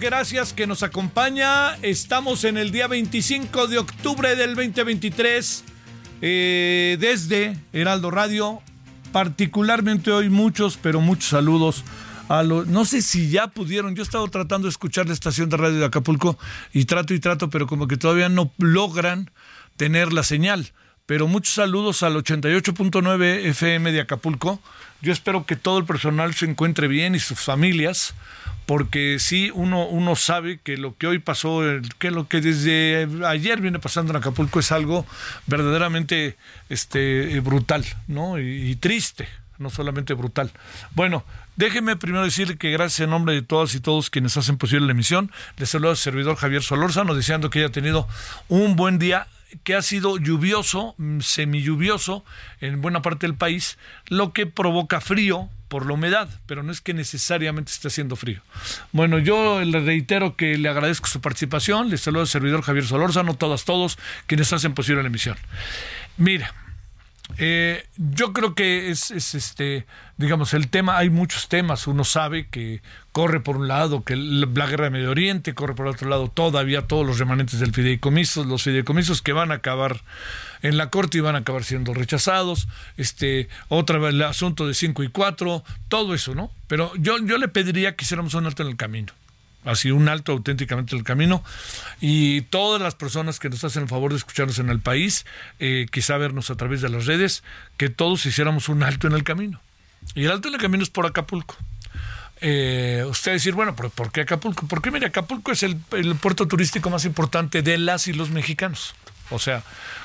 Gracias que nos acompaña. Estamos en el día 25 de octubre del 2023 eh, desde Heraldo Radio. Particularmente hoy muchos, pero muchos saludos a los... No sé si ya pudieron, yo he estado tratando de escuchar la estación de radio de Acapulco y trato y trato, pero como que todavía no logran tener la señal. Pero muchos saludos al 88.9 FM de Acapulco. Yo espero que todo el personal se encuentre bien y sus familias, porque sí, uno, uno sabe que lo que hoy pasó, que lo que desde ayer viene pasando en Acapulco es algo verdaderamente este, eh, brutal, ¿no? Y, triste, no solamente brutal. Bueno, déjeme primero decirle que gracias en nombre de todas y todos quienes hacen posible la emisión, les saluda el servidor Javier Solórzano, deseando que haya tenido un buen día que ha sido lluvioso, mm, semilluvioso en buena parte del país, lo que provoca frío por la humedad, pero no es que necesariamente esté haciendo frío. Bueno, yo le reitero que le agradezco su participación, les saludo al servidor Javier Solórzano, todas, todos quienes hacen posible la emisión. Mira, eh, yo creo que es, es, este, digamos, el tema, hay muchos temas, uno sabe que corre por un lado, que la guerra de Medio Oriente, corre por otro lado todavía todos los remanentes del fideicomiso, los fideicomisos que van a acabar en la corte y van a acabar siendo rechazados, este, otra vez el asunto de 5 y 4, todo eso, ¿no? Pero yo, yo le pediría que hiciéramos un alto en el camino así un alto auténticamente el camino y todas las personas que nos hacen el favor de escucharnos en el país, eh, quizá vernos a través de las redes, que todos hiciéramos un alto en el camino. Y el alto en el camino es por Acapulco. Eh, usted decir, bueno, ¿pero ¿por qué Acapulco? Porque mire, Acapulco es el, el puerto turístico más importante de las y los mexicanos. O sea,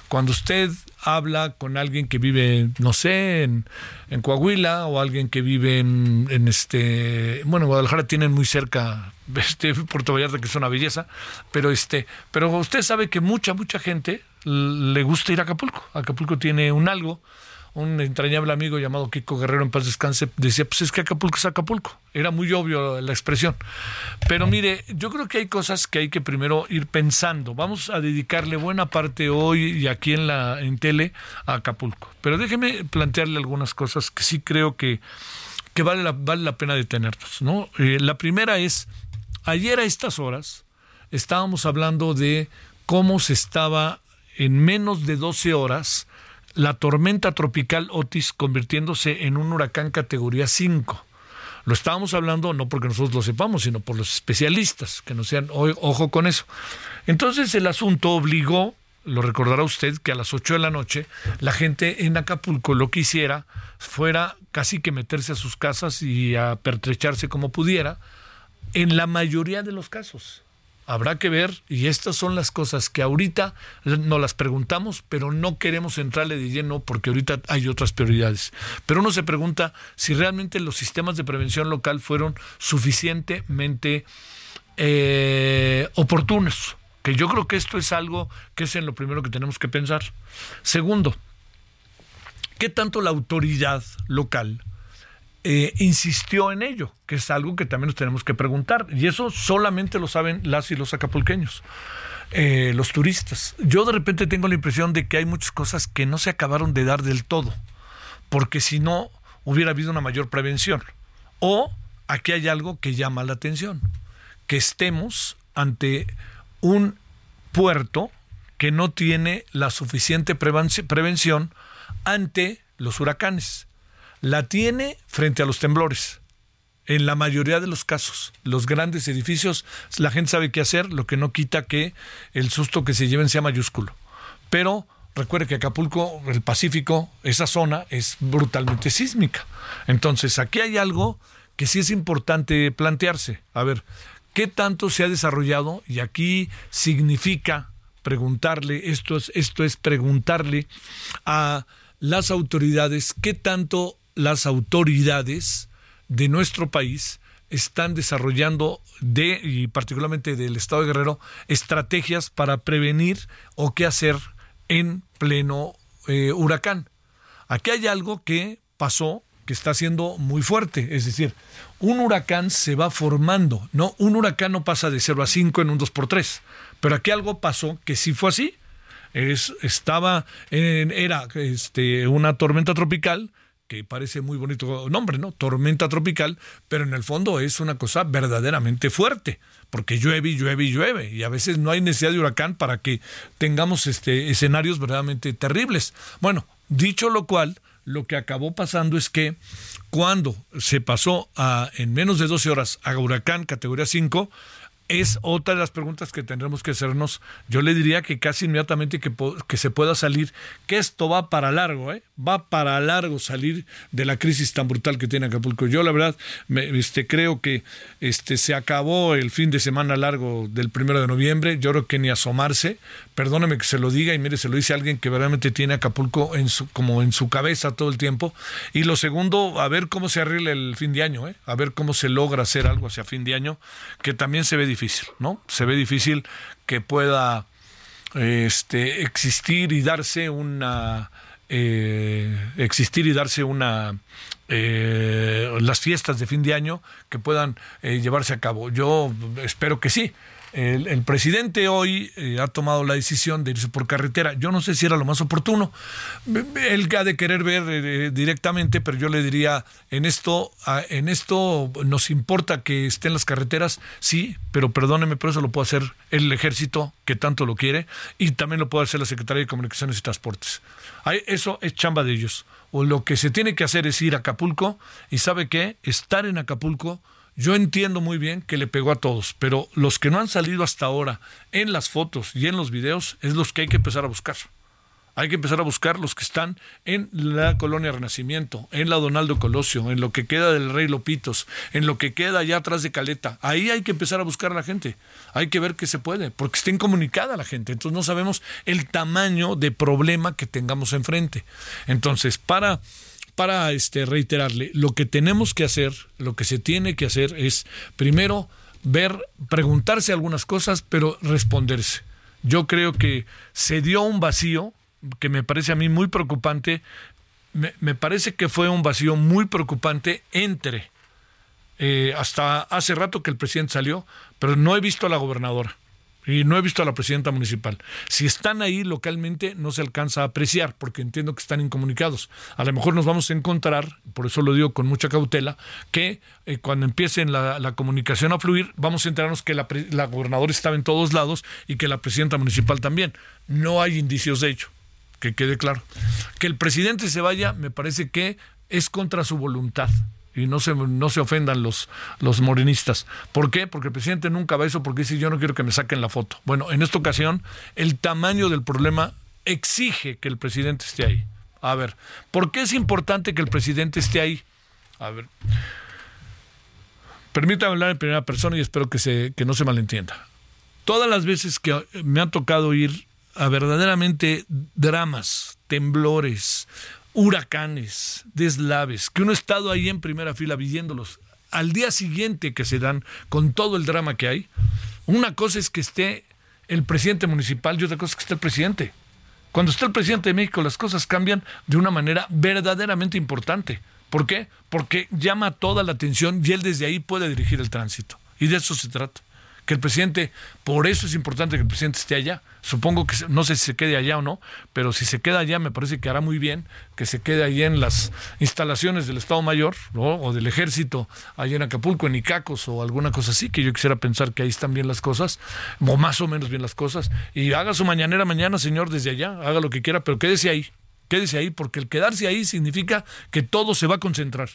cuando usted habla con alguien que vive, no sé, en, en Coahuila o alguien que vive en, en este, bueno, en Guadalajara tienen muy cerca este Puerto Vallarta que es una belleza, pero este, pero usted sabe que mucha mucha gente le gusta ir a Acapulco. Acapulco tiene un algo un entrañable amigo llamado Kiko Guerrero en paz descanse decía, pues es que Acapulco es Acapulco. Era muy obvio la expresión. Pero mire, yo creo que hay cosas que hay que primero ir pensando. Vamos a dedicarle buena parte hoy y aquí en la en tele a Acapulco. Pero déjeme plantearle algunas cosas que sí creo que, que vale, la, vale la pena detenernos. ¿no? Eh, la primera es, ayer a estas horas estábamos hablando de cómo se estaba en menos de 12 horas la tormenta tropical Otis convirtiéndose en un huracán categoría 5. Lo estábamos hablando no porque nosotros lo sepamos, sino por los especialistas, que nos sean, ojo con eso. Entonces el asunto obligó lo recordará usted, que a las 8 de la noche la gente en Acapulco lo que hiciera fuera casi que meterse a sus casas y a pertrecharse como pudiera, en la mayoría de los casos. Habrá que ver, y estas son las cosas que ahorita nos las preguntamos, pero no queremos entrarle de lleno porque ahorita hay otras prioridades. Pero uno se pregunta si realmente los sistemas de prevención local fueron suficientemente eh, oportunos, que yo creo que esto es algo que es en lo primero que tenemos que pensar. Segundo, ¿qué tanto la autoridad local eh, insistió en ello, que es algo que también nos tenemos que preguntar. Y eso solamente lo saben las y los acapulqueños, eh, los turistas. Yo de repente tengo la impresión de que hay muchas cosas que no se acabaron de dar del todo, porque si no hubiera habido una mayor prevención. O aquí hay algo que llama la atención, que estemos ante un puerto que no tiene la suficiente prevención ante los huracanes la tiene frente a los temblores. En la mayoría de los casos, los grandes edificios, la gente sabe qué hacer, lo que no quita que el susto que se lleven sea mayúsculo. Pero recuerde que Acapulco, el Pacífico, esa zona es brutalmente sísmica. Entonces, aquí hay algo que sí es importante plantearse. A ver, ¿qué tanto se ha desarrollado? Y aquí significa preguntarle, esto es, esto es preguntarle a las autoridades qué tanto las autoridades de nuestro país están desarrollando de y particularmente del estado de Guerrero estrategias para prevenir o qué hacer en pleno eh, huracán. Aquí hay algo que pasó que está siendo muy fuerte, es decir, un huracán se va formando, no un huracán no pasa de 0 a 5 en un 2 por 3, pero aquí algo pasó que sí fue así. Es, estaba en, era este, una tormenta tropical que parece muy bonito nombre, ¿no? Tormenta tropical, pero en el fondo es una cosa verdaderamente fuerte, porque llueve y llueve y llueve, y a veces no hay necesidad de huracán para que tengamos este, escenarios verdaderamente terribles. Bueno, dicho lo cual, lo que acabó pasando es que cuando se pasó a, en menos de 12 horas a huracán categoría 5, es otra de las preguntas que tendremos que hacernos. Yo le diría que casi inmediatamente que, que se pueda salir, que esto va para largo, ¿eh? va para largo salir de la crisis tan brutal que tiene Acapulco. Yo la verdad me, este, creo que este, se acabó el fin de semana largo del primero de noviembre. Yo creo que ni asomarse, perdóneme que se lo diga y mire, se lo dice alguien que verdaderamente tiene Acapulco en su, como en su cabeza todo el tiempo. Y lo segundo, a ver cómo se arregla el fin de año, ¿eh? a ver cómo se logra hacer algo hacia fin de año, que también se ve difícil, ¿no? Se ve difícil que pueda este, existir y darse una... Eh, existir y darse una eh, las fiestas de fin de año que puedan eh, llevarse a cabo. Yo espero que sí, el, presidente hoy eh, ha tomado la decisión de irse por carretera. Yo no sé si era lo más oportuno. Él ha de querer ver eh, directamente, pero yo le diría, en esto, en esto nos importa que estén las carreteras, sí, pero perdóneme, pero eso lo puede hacer el ejército, que tanto lo quiere, y también lo puede hacer la Secretaría de Comunicaciones y Transportes. Eso es chamba de ellos. O lo que se tiene que hacer es ir a Acapulco, y sabe qué, estar en Acapulco yo entiendo muy bien que le pegó a todos, pero los que no han salido hasta ahora en las fotos y en los videos es los que hay que empezar a buscar. Hay que empezar a buscar los que están en la colonia Renacimiento, en la Donaldo Colosio, en lo que queda del Rey Lopitos, en lo que queda allá atrás de Caleta. Ahí hay que empezar a buscar a la gente. Hay que ver qué se puede, porque está incomunicada la gente. Entonces no sabemos el tamaño de problema que tengamos enfrente. Entonces, para para este, reiterarle, lo que tenemos que hacer, lo que se tiene que hacer es, primero, ver, preguntarse algunas cosas, pero responderse. Yo creo que se dio un vacío que me parece a mí muy preocupante. Me, parece que fue un vacío muy preocupante entre, eh, hasta hace rato que el presidente salió, pero no he visto a la gobernadora. Y no he visto a la presidenta municipal. Si están ahí localmente, no se alcanza a apreciar, porque entiendo que están incomunicados. A lo mejor nos vamos a encontrar, por eso lo digo con mucha cautela, que eh, cuando empiece la, la, comunicación a fluir, vamos a enterarnos que la, la gobernadora estaba en todos lados y que la presidenta municipal también. No hay indicios de ello, que quede claro. Que el presidente se vaya, me parece que es contra su voluntad y no se, no se ofendan los, los morenistas. ¿Por qué? Porque el presidente nunca va a eso porque dice yo no quiero que me saquen la foto. Bueno, en esta ocasión el tamaño del problema exige que el presidente esté ahí. A ver, ¿por qué es importante que el presidente esté ahí? A ver, permítame hablar en primera persona y espero que, se, que no se malentienda. Todas las veces que me ha tocado ir a verdaderamente dramas, temblores, huracanes, deslaves, que uno ha estado ahí en primera fila viviéndolos al día siguiente que se dan con todo el drama que hay, una cosa es que esté el presidente municipal y otra cosa es que esté el presidente. Cuando está el presidente de México las cosas cambian de una manera verdaderamente importante. ¿Por qué? Porque llama toda la atención y él desde ahí puede dirigir el tránsito. Y de eso se trata que el presidente, por eso es importante que el presidente esté allá. Supongo que no sé si se quede allá o no, pero si se queda allá me parece que hará muy bien que se quede allí en las instalaciones del Estado Mayor o del Ejército, allá en Acapulco, en Icacos o alguna cosa así, que yo quisiera pensar que ahí están bien las cosas, o más o menos bien las cosas, y haga su mañanera mañana, señor, desde allá, haga lo que quiera, pero quédese ahí. Quédese ahí, porque el quedarse ahí significa que todo se va a concentrar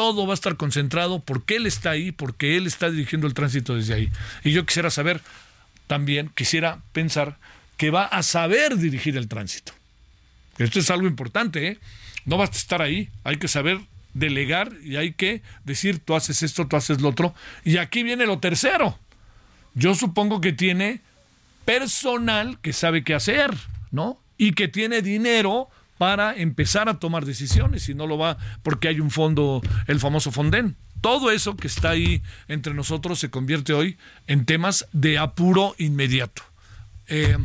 todo va a estar concentrado porque él está ahí, porque él está dirigiendo el tránsito desde ahí. Y yo quisiera saber también, quisiera pensar que va a saber dirigir el tránsito. Esto es algo importante, ¿eh? No basta estar ahí, hay que saber delegar y hay que decir, tú haces esto, tú haces lo otro. Y aquí viene lo tercero. Yo supongo que tiene personal que sabe qué hacer, ¿no? Y que tiene dinero para empezar a tomar decisiones y no lo va porque hay un fondo, el famoso Fonden. Todo eso que está ahí entre nosotros se convierte hoy en temas de apuro inmediato. Eh,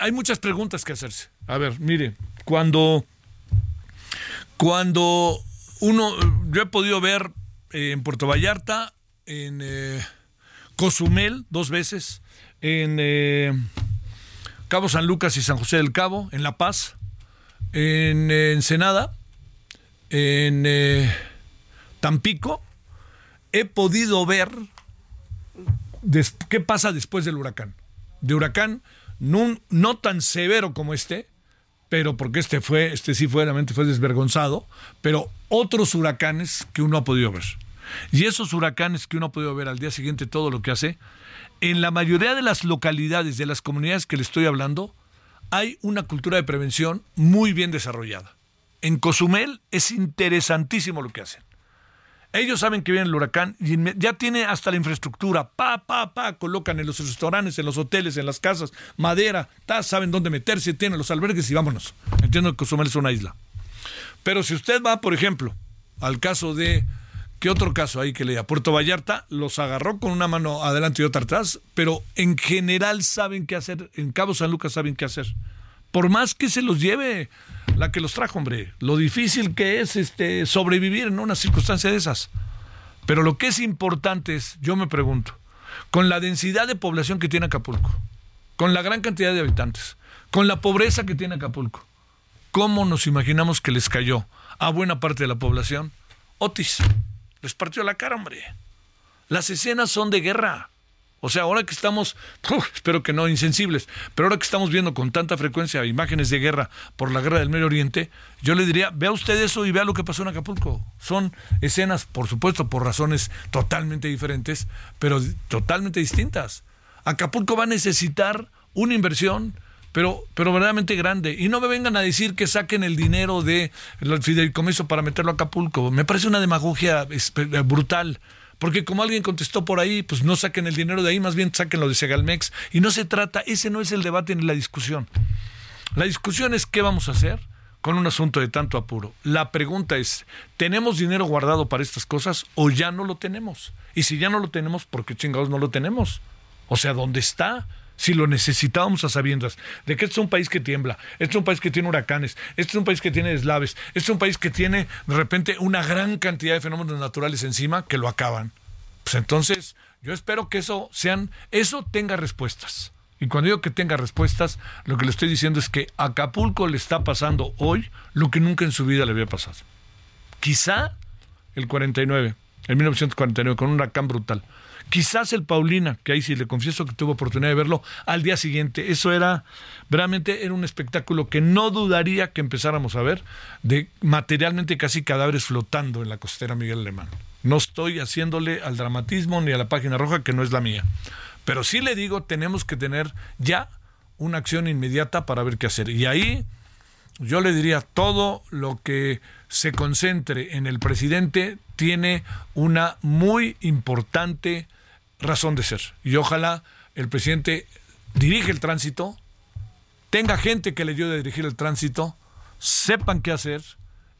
hay muchas preguntas que hacerse. A ver, mire, cuando, cuando uno, yo he podido ver eh, en Puerto Vallarta, en eh, Cozumel dos veces, en Cabo San Lucas y San José del Cabo, en La Paz, en Ensenada, en eh, Tampico, he podido ver qué pasa después del huracán. De huracán no, no, tan severo como este, pero porque este fue, este sí fue, realmente fue desvergonzado, pero otros huracanes que uno ha podido ver. Y esos huracanes que uno ha podido ver al día siguiente, todo lo que hace, en la mayoría de las localidades, de las comunidades que le estoy hablando, hay una cultura de prevención muy bien desarrollada. En Cozumel es interesantísimo lo que hacen. Ellos saben que viene el huracán y ya tiene hasta la infraestructura. Pa, pa, pa, colocan en los restaurantes, en los hoteles, en las casas, madera, ta, saben dónde meterse, tienen los albergues y vámonos. Entiendo que Cozumel es una isla. Pero si usted va, por ejemplo, al caso de ¿Qué otro caso hay que leía? Puerto Vallarta los agarró con una mano adelante y otra atrás, pero en general saben qué hacer. En Cabo San Lucas saben qué hacer. Por más que se los lleve la que los trajo, hombre. Lo difícil que es este, sobrevivir en una circunstancia de esas. Pero lo que es importante es, yo me pregunto, con la densidad de población que tiene Acapulco, con la gran cantidad de habitantes, con la pobreza que tiene Acapulco, ¿cómo nos imaginamos que les cayó a buena parte de la población? Otis. Les partió la cara, hombre. Las escenas son de guerra. O sea, ahora que estamos, espero que no insensibles, pero ahora que estamos viendo con tanta frecuencia imágenes de guerra por la guerra del Medio Oriente, yo le diría, vea usted eso y vea lo que pasó en Acapulco. Son escenas, por supuesto, por razones totalmente diferentes, pero totalmente distintas. Acapulco va a necesitar una inversión, pero, pero verdaderamente grande. Y no me vengan a decir que saquen el dinero del fideicomiso para meterlo a Acapulco. Me parece una demagogia brutal. Porque como alguien contestó por ahí, pues no saquen el dinero de ahí, más bien saquen lo de Segalmex. Y no se trata, ese no es el debate ni la discusión. La discusión es qué vamos a hacer con un asunto de tanto apuro. La pregunta es, ¿tenemos dinero guardado para estas cosas o ya no lo tenemos? Y si ya no lo tenemos, ¿por qué chingados no lo tenemos? O sea, ¿dónde está? Si lo necesitábamos a sabiendas de que este es un país que tiembla, este es un país que tiene huracanes, este es un país que tiene deslaves, este es un país que tiene de repente una gran cantidad de fenómenos naturales encima que lo acaban. Pues entonces, yo espero que eso sean, eso tenga respuestas. Y cuando digo que tenga respuestas, lo que le estoy diciendo es que Acapulco le está pasando hoy lo que nunca en su vida le había pasado. Quizá el 49, en 1949, con un huracán brutal. Quizás el Paulina, que ahí sí le confieso que tuve oportunidad de verlo al día siguiente. Eso era, realmente era un espectáculo que no dudaría que empezáramos a ver, de materialmente casi cadáveres flotando en la costera Miguel Alemán. No estoy haciéndole al dramatismo ni a la página roja, que no es la mía. Pero sí le digo, tenemos que tener ya una acción inmediata para ver qué hacer. Y ahí yo le diría, todo lo que se concentre en el presidente tiene una muy importante razón de ser. Y ojalá el presidente dirige el tránsito, tenga gente que le ayude a dirigir el tránsito, sepan qué hacer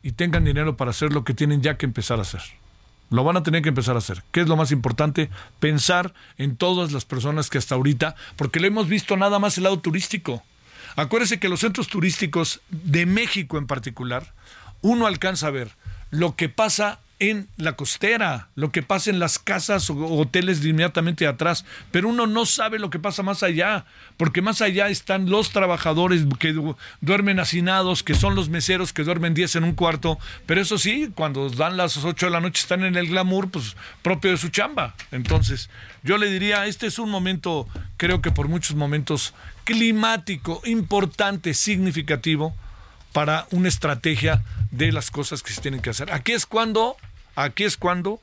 y tengan dinero para hacer lo que tienen ya que empezar a hacer. Lo van a tener que empezar a hacer. ¿Qué es lo más importante? Pensar en todas las personas que hasta ahorita, porque le hemos visto nada más el lado turístico. Acuérdese que los centros turísticos de México en particular, uno alcanza a ver lo que pasa en la costera, lo que pasa en las casas o hoteles de inmediatamente atrás, pero uno no sabe lo que pasa más allá, porque más allá están los trabajadores que duermen hacinados, que son los meseros que duermen 10 en un cuarto, pero eso sí, cuando dan las 8 de la noche están en el glamour, pues propio de su chamba. Entonces, yo le diría, este es un momento, creo que por muchos momentos climático, importante, significativo para una estrategia de las cosas que se tienen que hacer. Aquí es cuando Aquí es cuando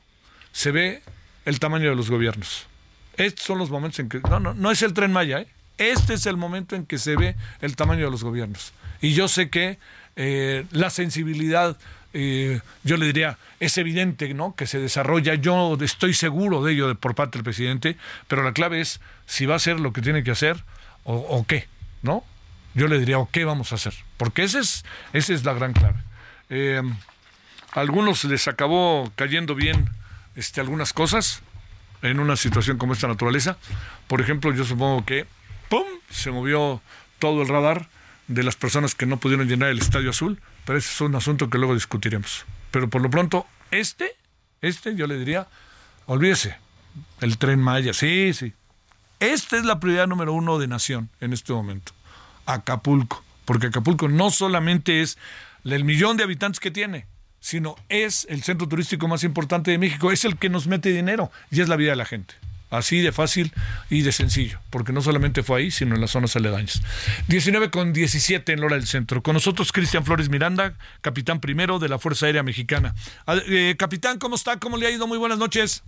se ve el tamaño de los gobiernos. Estos son los momentos en que... No, no, no es el tren Maya, ¿eh? Este es el momento en que se ve el tamaño de los gobiernos. Y yo sé que eh, la sensibilidad, eh, yo le diría, es evidente, ¿no? Que se desarrolla. Yo estoy seguro de ello por parte del presidente, pero la clave es si va a hacer lo que tiene que hacer o, qué, ¿no? Yo le diría, o qué vamos a hacer. Porque ese es, esa es la gran clave algunos les acabó cayendo bien este, algunas cosas en una situación como esta naturaleza. Por ejemplo, yo supongo que ¡pum! se movió todo el radar de las personas que no pudieron llenar el Estadio Azul, pero ese es un asunto que luego discutiremos. Pero por lo pronto, este, este yo le diría, olvídese, el tren Maya, sí, sí. Esta es la prioridad número uno de Nación en este momento. Acapulco, porque Acapulco no solamente es el millón de habitantes que tiene, sino es el centro turístico más importante de México, es el que nos mete dinero y es la vida de la gente. Así de fácil y de sencillo, porque no solamente fue ahí, sino en las zonas aledañas. 19 con 17 en Lora del Centro. Con nosotros Cristian Flores Miranda, capitán primero de la Fuerza Aérea Mexicana. Eh, capitán, ¿cómo está? ¿Cómo le ha ido? Muy buenas noches.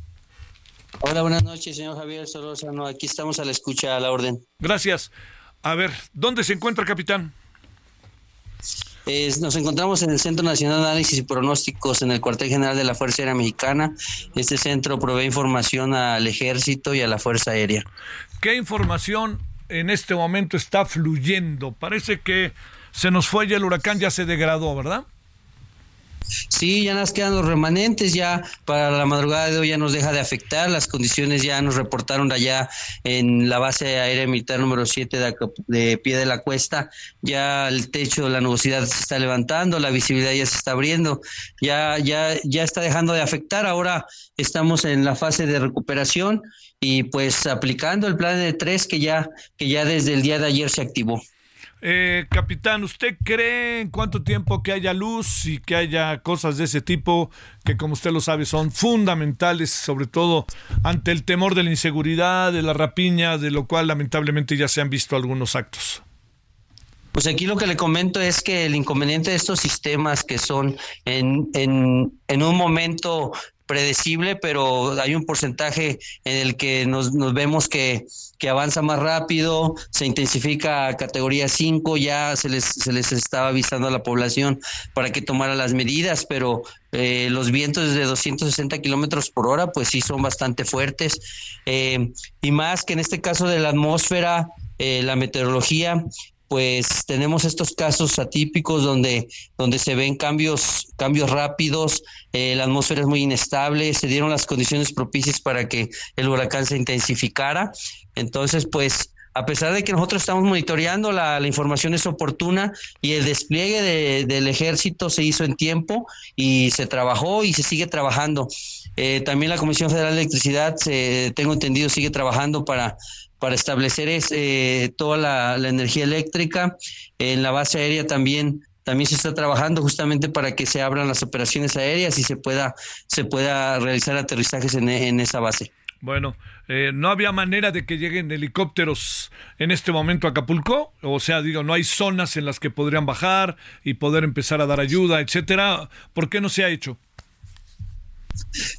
Hola, buenas noches, señor Javier Solórzano. Aquí estamos a la escucha, a la orden. Gracias. A ver, ¿dónde se encuentra, capitán? Nos encontramos en el Centro Nacional de Análisis y Pronósticos en el cuartel general de la Fuerza Aérea Mexicana. Este centro provee información al ejército y a la Fuerza Aérea. ¿Qué información en este momento está fluyendo? Parece que se nos fue ya el huracán, ya se degradó, ¿verdad? Sí, ya nos quedan los remanentes, ya para la madrugada de hoy ya nos deja de afectar, las condiciones ya nos reportaron allá en la base aérea militar número 7 de, pie de la cuesta, ya el techo de la nubosidad se está levantando, la visibilidad ya se está abriendo, ya, ya, ya está dejando de afectar, ahora estamos en la fase de recuperación y pues aplicando el plan de tres que ya, que ya desde el día de ayer se activó. Eh, capitán, ¿usted cree en cuánto tiempo que haya luz y que haya cosas de ese tipo que, como usted lo sabe, son fundamentales, sobre todo ante el temor de la inseguridad, de la rapiña, de lo cual lamentablemente ya se han visto algunos actos? Pues aquí lo que le comento es que el inconveniente de estos sistemas que son en, en, en un momento predecible, pero hay un porcentaje en el que nos, nos vemos que, avanza más rápido, se intensifica a categoría 5, ya se les, se les estaba avisando a la población para que tomara las medidas, pero eh, los vientos de 260 kilómetros por hora, pues sí son bastante fuertes. Eh, y más que en este caso de la atmósfera, eh, la meteorología pues tenemos estos casos atípicos donde, donde se ven cambios, cambios rápidos, eh, la atmósfera es muy inestable, se dieron las condiciones propicias para que el huracán se intensificara. Entonces, pues a pesar de que nosotros estamos monitoreando, la, información es oportuna y el despliegue del ejército se hizo en tiempo y se trabajó y se sigue trabajando. Eh, también la Comisión Federal de Electricidad, tengo entendido, sigue trabajando para para establecer eh, toda la, energía eléctrica. En la base aérea también también se está trabajando justamente para que se abran las operaciones aéreas y se pueda, se pueda realizar aterrizajes en, en esa base. Bueno, eh, ¿no había manera de que lleguen helicópteros en este momento a Acapulco? O sea, digo, no hay zonas en las que podrían bajar y poder empezar a dar ayuda, etcétera. ¿Por qué no se ha hecho?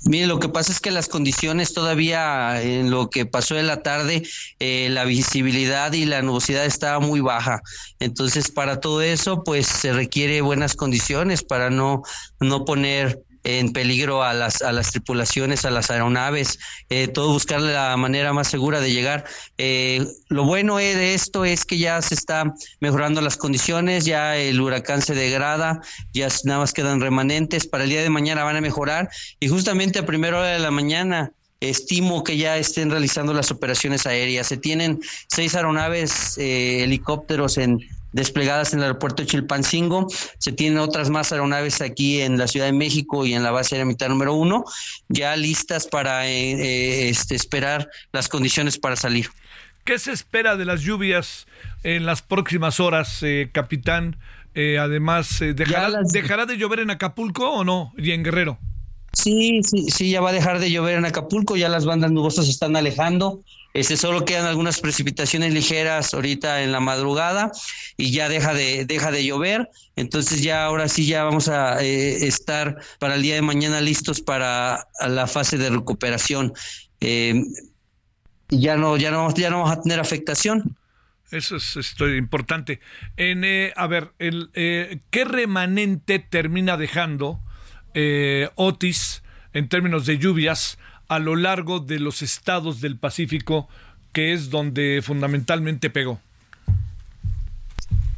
Mire, lo que pasa es que las condiciones todavía en lo que pasó en la tarde, eh, la visibilidad y la nubosidad estaba muy baja. Entonces, para todo eso, pues se requiere buenas condiciones para no, no poner en peligro a las, a las tripulaciones, a las aeronaves, eh, todo buscar la manera más segura de llegar. Eh, lo bueno de esto es que ya se está mejorando las condiciones, ya el huracán se degrada, ya nada más quedan remanentes, para el día de mañana van a mejorar y justamente a primera hora de la mañana estimo que ya estén realizando las operaciones aéreas. Se tienen seis aeronaves, eh, helicópteros en desplegadas en el aeropuerto de Chilpancingo. Se tienen otras más aeronaves aquí en la Ciudad de México y en la base aérea militar número uno, ya listas para eh, eh, este, esperar las condiciones para salir. ¿Qué se espera de las lluvias en las próximas horas, eh, capitán? además, ¿dejará, ¿dejará de llover en Acapulco o no? Y en Guerrero. Sí, sí, sí, ya va a dejar de llover en Acapulco, ya las bandas nubosas se están alejando. Este, solo quedan algunas precipitaciones ligeras ahorita en la madrugada y ya deja de, deja de llover. Entonces ya ahora sí ya vamos a eh, estar para el día de mañana listos para la fase de recuperación. Eh, ya no, ya no, ya no vamos a tener afectación. Eso es importante. En, eh, a ver, el, ¿qué remanente termina dejando Otis en términos de lluvias a lo largo de los estados del Pacífico, que es donde fundamentalmente pegó?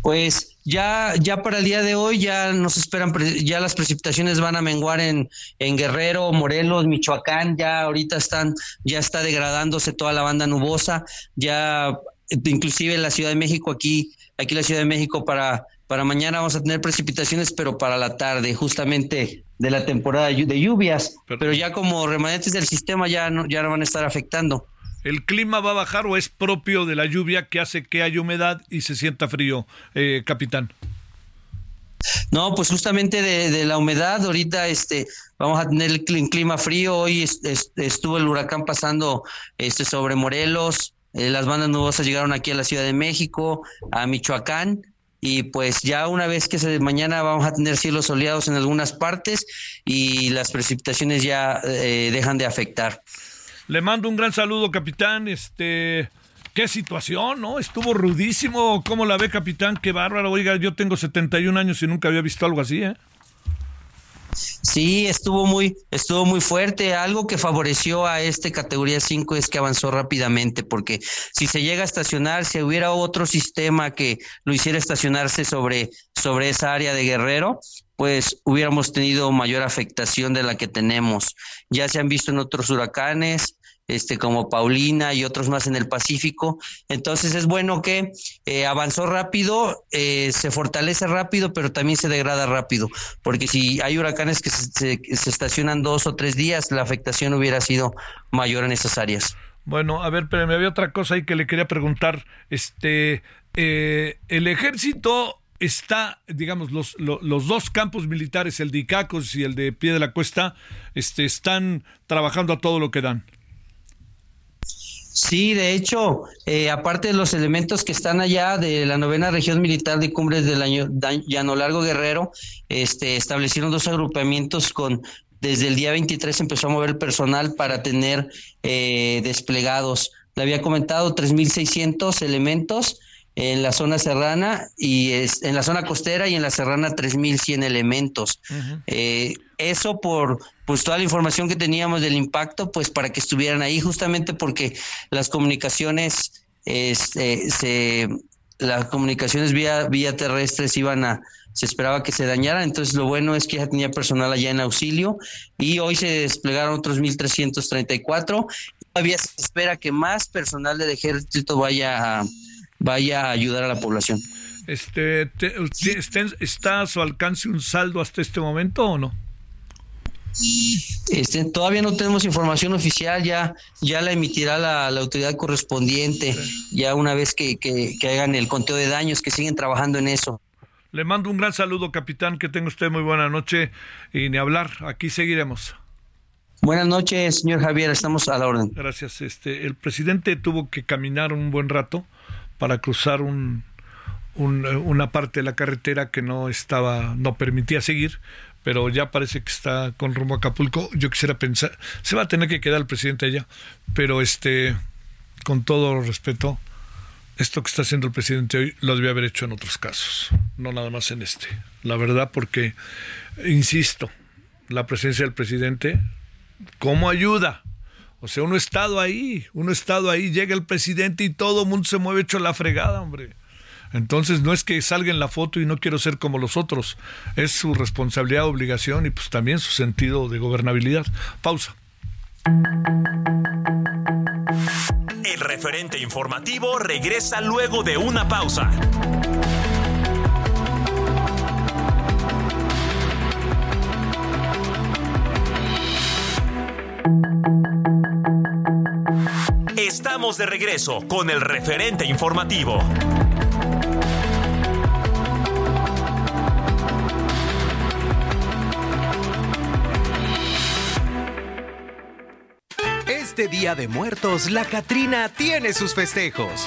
Pues ya, ya para el día de hoy ya nos esperan, ya las precipitaciones van a menguar en, en Guerrero, Morelos, Michoacán, ya ahorita están, ya está degradándose toda la banda nubosa, ya inclusive la Ciudad de México aquí, aquí la Ciudad de México para para mañana vamos a tener precipitaciones, pero para la tarde, justamente de la temporada de lluvias. Pero, ya como remanentes del sistema ya no, ya no van a estar afectando. ¿El clima va a bajar o es propio de la lluvia que hace que haya humedad y se sienta frío, eh, capitán? No, pues justamente de, la humedad, ahorita este, vamos a tener el clima frío. Hoy estuvo el huracán pasando este, sobre Morelos, eh, las bandas nubosas llegaron aquí a la Ciudad de México, a Michoacán, y pues ya una vez que se, mañana vamos a tener cielos soleados en algunas partes y las precipitaciones ya eh, dejan de afectar. Le mando un gran saludo, capitán. Este, qué situación, ¿no? Estuvo rudísimo. ¿Cómo la ve, capitán? Qué bárbaro. Oiga, yo tengo 71 años y nunca había visto algo así, ¿eh? Sí, estuvo muy, estuvo muy fuerte. Algo que favoreció a este categoría 5 es que avanzó rápidamente, porque si se llega a estacionar, si hubiera otro sistema que lo hiciera estacionarse sobre, sobre esa área de Guerrero, pues hubiéramos tenido mayor afectación de la que tenemos. Ya se han visto en otros huracanes, este, como Paulina y otros más en el Pacífico. Entonces es bueno que eh, avanzó rápido, eh, se fortalece rápido, pero también se degrada rápido, porque si hay huracanes que se, estacionan dos o tres días, la afectación hubiera sido mayor en esas áreas. Bueno, a ver, pero me había otra cosa ahí que le quería preguntar. Este, eh, el ejército está, digamos, los, los, dos campos militares, el de Icacos y el de Pie de la Cuesta, este, están trabajando a todo lo que dan. Sí, de hecho, eh, aparte de los elementos que están allá de la novena región militar de Cumbres del año, Llano Largo Guerrero, este, establecieron dos agrupamientos con desde el día 23 empezó a mover personal para tener eh, desplegados. Le había comentado 3.600 elementos en la zona serrana y es, en la zona costera y en la serrana 3100 elementos. eh, eso por pues toda la información que teníamos del impacto, pues para que estuvieran ahí, justamente porque las comunicaciones, este, se, las comunicaciones vía, vía terrestres iban a, se esperaba que se dañaran, entonces lo bueno es que ya tenía personal allá en auxilio y hoy se desplegaron otros 1.334. Todavía se espera que más personal del ejército vaya a vaya a ayudar a la población. Este, ¿Está a su alcance un saldo hasta este momento o no? Este, todavía no tenemos información oficial, ya, ya la emitirá la, autoridad correspondiente, ya una vez que, que, hagan el conteo de daños, que siguen trabajando en eso. Le mando un gran saludo, capitán, que tenga usted muy buena noche y ni hablar, aquí seguiremos. Buenas noches, señor Javier, estamos a la orden. Gracias. Este, el presidente tuvo que caminar un buen rato para cruzar un, una parte de la carretera que no estaba, no permitía seguir, pero ya parece que está con rumbo a Acapulco. Yo quisiera pensar, se va a tener que quedar el presidente allá, pero este, con todo respeto, esto que está haciendo el presidente hoy lo debía haber hecho en otros casos, no nada más en este. La verdad, porque, insisto, la presencia del presidente, ¿cómo ayuda? O sea, uno ha estado ahí, uno ha estado ahí, llega el presidente y todo el mundo se mueve hecho la fregada, hombre. Entonces no es que salga en la foto y no quiero ser como los otros, es su responsabilidad, obligación y pues también su sentido de gobernabilidad. Pausa. El referente informativo regresa luego de una pausa. De regreso con el referente informativo. Este Día de Muertos, la Catrina tiene sus festejos.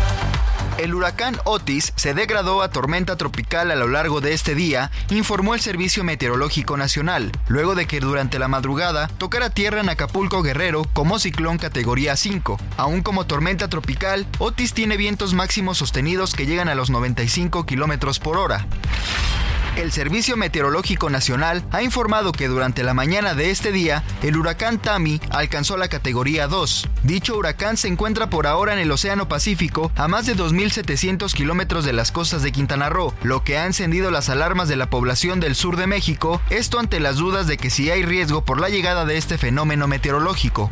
El huracán Otis se degradó a tormenta tropical a lo largo de este día, informó el Servicio Meteorológico Nacional, luego de que durante la madrugada tocara tierra en Acapulco Guerrero como ciclón categoría 5. Aún como tormenta tropical, Otis tiene vientos máximos sostenidos que llegan a los 95 kilómetros por hora. El Servicio Meteorológico Nacional ha informado que durante la mañana de este día, el huracán Tami alcanzó la categoría 2. Dicho huracán se encuentra por ahora en el Océano Pacífico, a más de 2.700 kilómetros de las costas de Quintana Roo, lo que ha encendido las alarmas de la población del sur de México, esto ante las dudas de que si hay riesgo por la llegada de este fenómeno meteorológico.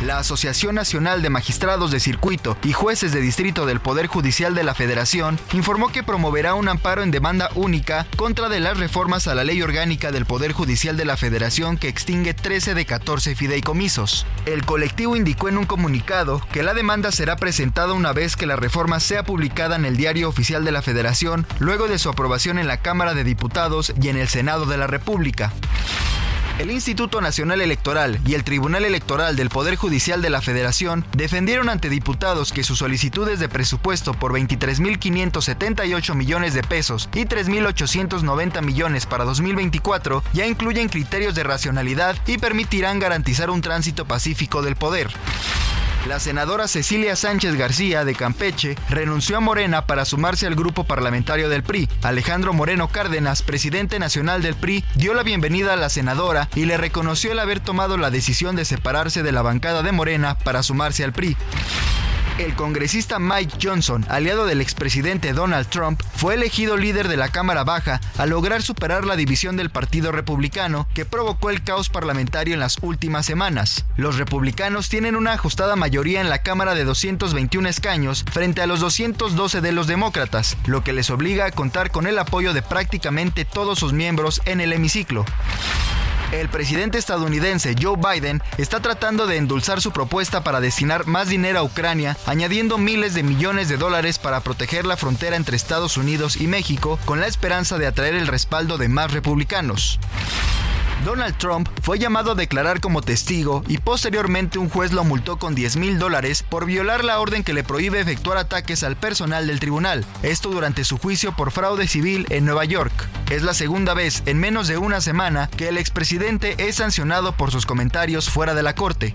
La Asociación Nacional de Magistrados de Circuito y Jueces de Distrito del Poder Judicial de la Federación informó que promoverá un amparo en demanda única contra de las reformas a la Ley Orgánica del Poder Judicial de la Federación que extingue 13 de 14 fideicomisos. El colectivo indicó en un comunicado que la demanda será presentada una vez que la reforma sea publicada en el Diario Oficial de la Federación luego de su aprobación en la Cámara de Diputados y en el Senado de la República. El Instituto Nacional Electoral y el Tribunal Electoral del Poder Judicial de la Federación defendieron ante diputados que sus solicitudes de presupuesto por 23.578 millones de pesos y 3.890 millones para 2024 ya incluyen criterios de racionalidad y permitirán garantizar un tránsito pacífico del poder. La senadora Cecilia Sánchez García de Campeche renunció a Morena para sumarse al grupo parlamentario del PRI. Alejandro Moreno Cárdenas, presidente nacional del PRI, dio la bienvenida a la senadora y le reconoció el haber tomado la decisión de separarse de la bancada de Morena para sumarse al PRI. El congresista Mike Johnson, aliado del expresidente Donald Trump, fue elegido líder de la Cámara Baja al lograr superar la división del Partido Republicano que provocó el caos parlamentario en las últimas semanas. Los republicanos tienen una ajustada mayoría en la Cámara de 221 escaños frente a los 212 de los demócratas, lo que les obliga a contar con el apoyo de prácticamente todos sus miembros en el hemiciclo. El presidente estadounidense Joe Biden está tratando de endulzar su propuesta para destinar más dinero a Ucrania, añadiendo miles de millones de dólares para proteger la frontera entre Estados Unidos y México, con la esperanza de atraer el respaldo de más republicanos. Donald Trump fue llamado a declarar como testigo y posteriormente un juez lo multó con 10 mil dólares por violar la orden que le prohíbe efectuar ataques al personal del tribunal, esto durante su juicio por fraude civil en Nueva York. Es la segunda vez en menos de una semana que el expresidente es sancionado por sus comentarios fuera de la corte.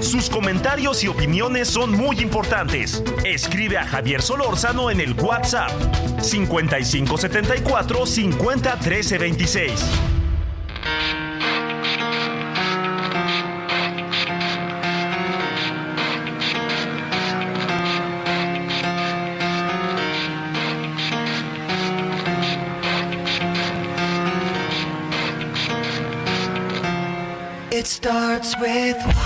Sus comentarios y opiniones son muy importantes. Escribe a Javier Solórzano en el WhatsApp 5574 50 13 26. It starts with.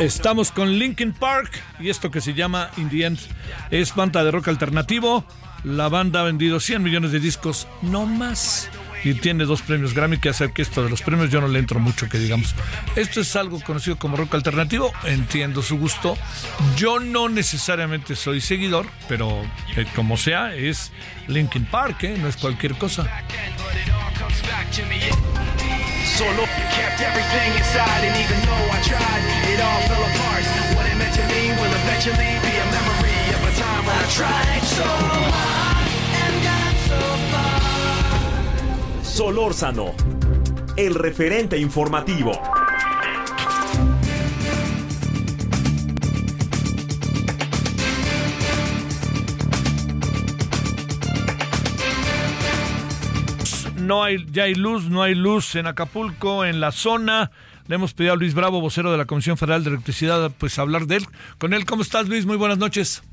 Estamos con Linkin Park y esto que se llama In the End es banda de rock alternativo. La banda ha vendido 100 millones de discos, no más. Y tiene dos premios Grammy, que hacer que esto de los premios yo no le entro mucho, que digamos. Esto es algo conocido como rock alternativo, entiendo su gusto. Yo no necesariamente soy seguidor, pero eh, como sea, es Linkin Park, ¿eh? no es cualquier cosa. Solo. What it meant to will eventually be a memory of a time when I tried so Solórzano, el referente informativo. no hay, ya hay luz, no hay luz en Acapulco, en la zona. Le hemos pedido a Luis Bravo, vocero de la Comisión Federal de Electricidad, pues hablar de él. Con él, ¿cómo estás, Luis? Muy buenas noches.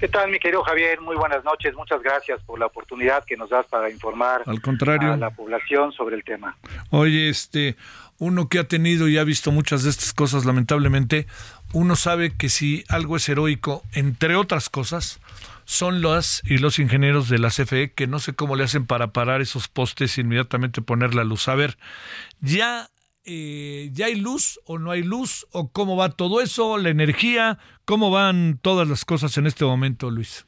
¿Qué tal, mi querido Javier? Muy buenas noches. Muchas gracias por la oportunidad que nos das para informar Al contrario. a la población sobre el tema. Oye, este, uno que ha tenido y ha visto muchas de estas cosas, lamentablemente, uno sabe que si algo es heroico, entre otras cosas, son las y los ingenieros de la CFE que no sé cómo le hacen para parar esos postes e inmediatamente poner la luz. A ver, ya, eh, ya hay luz o no hay luz o cómo va todo eso, la energía, cómo van todas las cosas en este momento, Luis.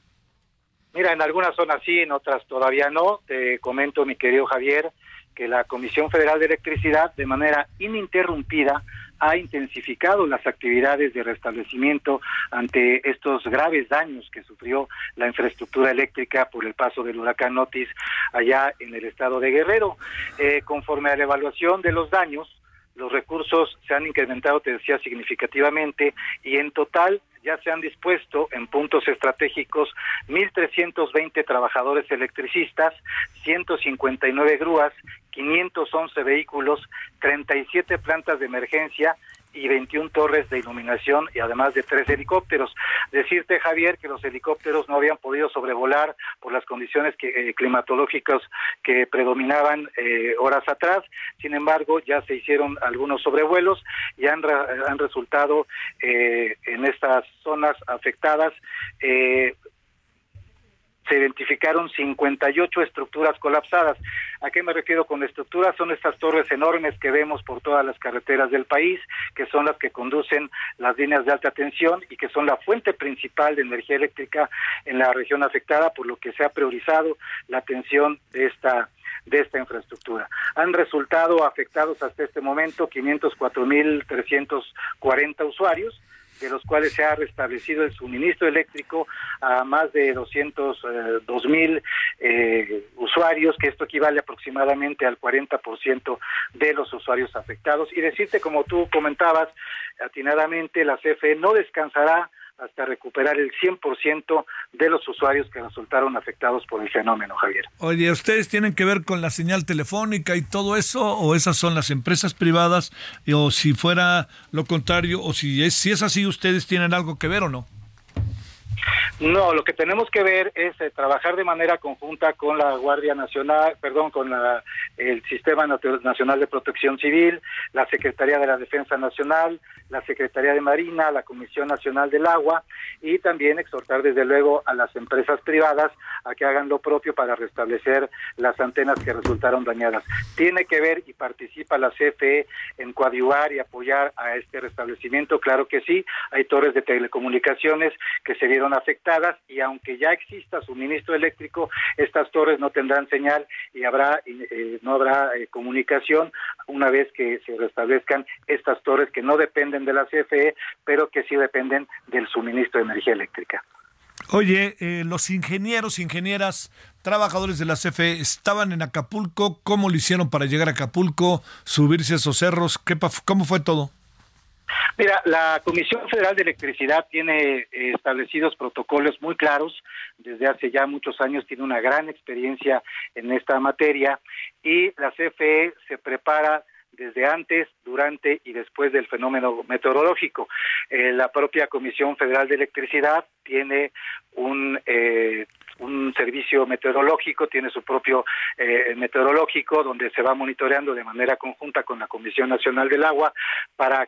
Mira, en algunas zonas sí, en otras todavía no. Te comento, mi querido Javier, que la Comisión Federal de Electricidad, de manera ininterrumpida, ha intensificado las actividades de restablecimiento ante estos graves daños que sufrió la infraestructura eléctrica por el paso del huracán Otis allá en el estado de Guerrero. Eh, conforme a la evaluación de los daños, los recursos se han incrementado, te decía, significativamente y en total ya se han dispuesto en puntos estratégicos 1.320 trabajadores electricistas, 159 grúas, 511 vehículos, 37 plantas de emergencia y 21 torres de iluminación y además de tres helicópteros. Decirte, Javier, que los helicópteros no habían podido sobrevolar por las condiciones que, eh, climatológicas que predominaban eh, horas atrás. Sin embargo, ya se hicieron algunos sobrevuelos y han, han resultado eh, en estas zonas afectadas eh, se identificaron 58 estructuras colapsadas. ¿A qué me refiero con estructuras? Son estas torres enormes que vemos por todas las carreteras del país, que son las que conducen las líneas de alta tensión y que son la fuente principal de energía eléctrica en la región afectada, por lo que se ha priorizado la atención de esta de esta infraestructura. Han resultado afectados hasta este momento 504.340 usuarios, de los cuales se ha restablecido el suministro eléctrico a más de 202 mil eh, usuarios, que esto equivale aproximadamente al 40% de los usuarios afectados. Y decirte, como tú comentabas atinadamente, la CFE no descansará hasta recuperar el 100% de los usuarios que resultaron afectados por el fenómeno, Javier. Oye, ¿ustedes tienen que ver con la señal telefónica y todo eso? ¿O esas son las empresas privadas? ¿O si fuera lo contrario? ¿O si es, si es así, ustedes tienen algo que ver o no? No, lo que tenemos que ver es eh, trabajar de manera conjunta con la Guardia Nacional, perdón, con la, el Sistema Nacional de Protección Civil, la Secretaría de la Defensa Nacional, la Secretaría de Marina, la Comisión Nacional del Agua y también exhortar desde luego a las empresas privadas a que hagan lo propio para restablecer las antenas que resultaron dañadas. Tiene que ver y participa la CFE en coadyuvar y apoyar a este restablecimiento, claro que sí, hay torres de telecomunicaciones que se vieron afectadas y aunque ya exista suministro eléctrico, estas torres no tendrán señal y habrá eh, no habrá eh, comunicación una vez que se restablezcan estas torres que no dependen de la CFE, pero que sí dependen del suministro de energía eléctrica. Oye, eh, los ingenieros, ingenieras, trabajadores de la CFE estaban en Acapulco. ¿Cómo lo hicieron para llegar a Acapulco, subirse a esos cerros? ¿Qué, ¿Cómo fue todo? Mira, la Comisión Federal de Electricidad tiene eh, establecidos protocolos muy claros. Desde hace ya muchos años tiene una gran experiencia en esta materia y la CFE se prepara desde antes, durante y después del fenómeno meteorológico. Eh, la propia Comisión Federal de Electricidad tiene un eh, un servicio meteorológico, tiene su propio eh, meteorológico donde se va monitoreando de manera conjunta con la Comisión Nacional del Agua para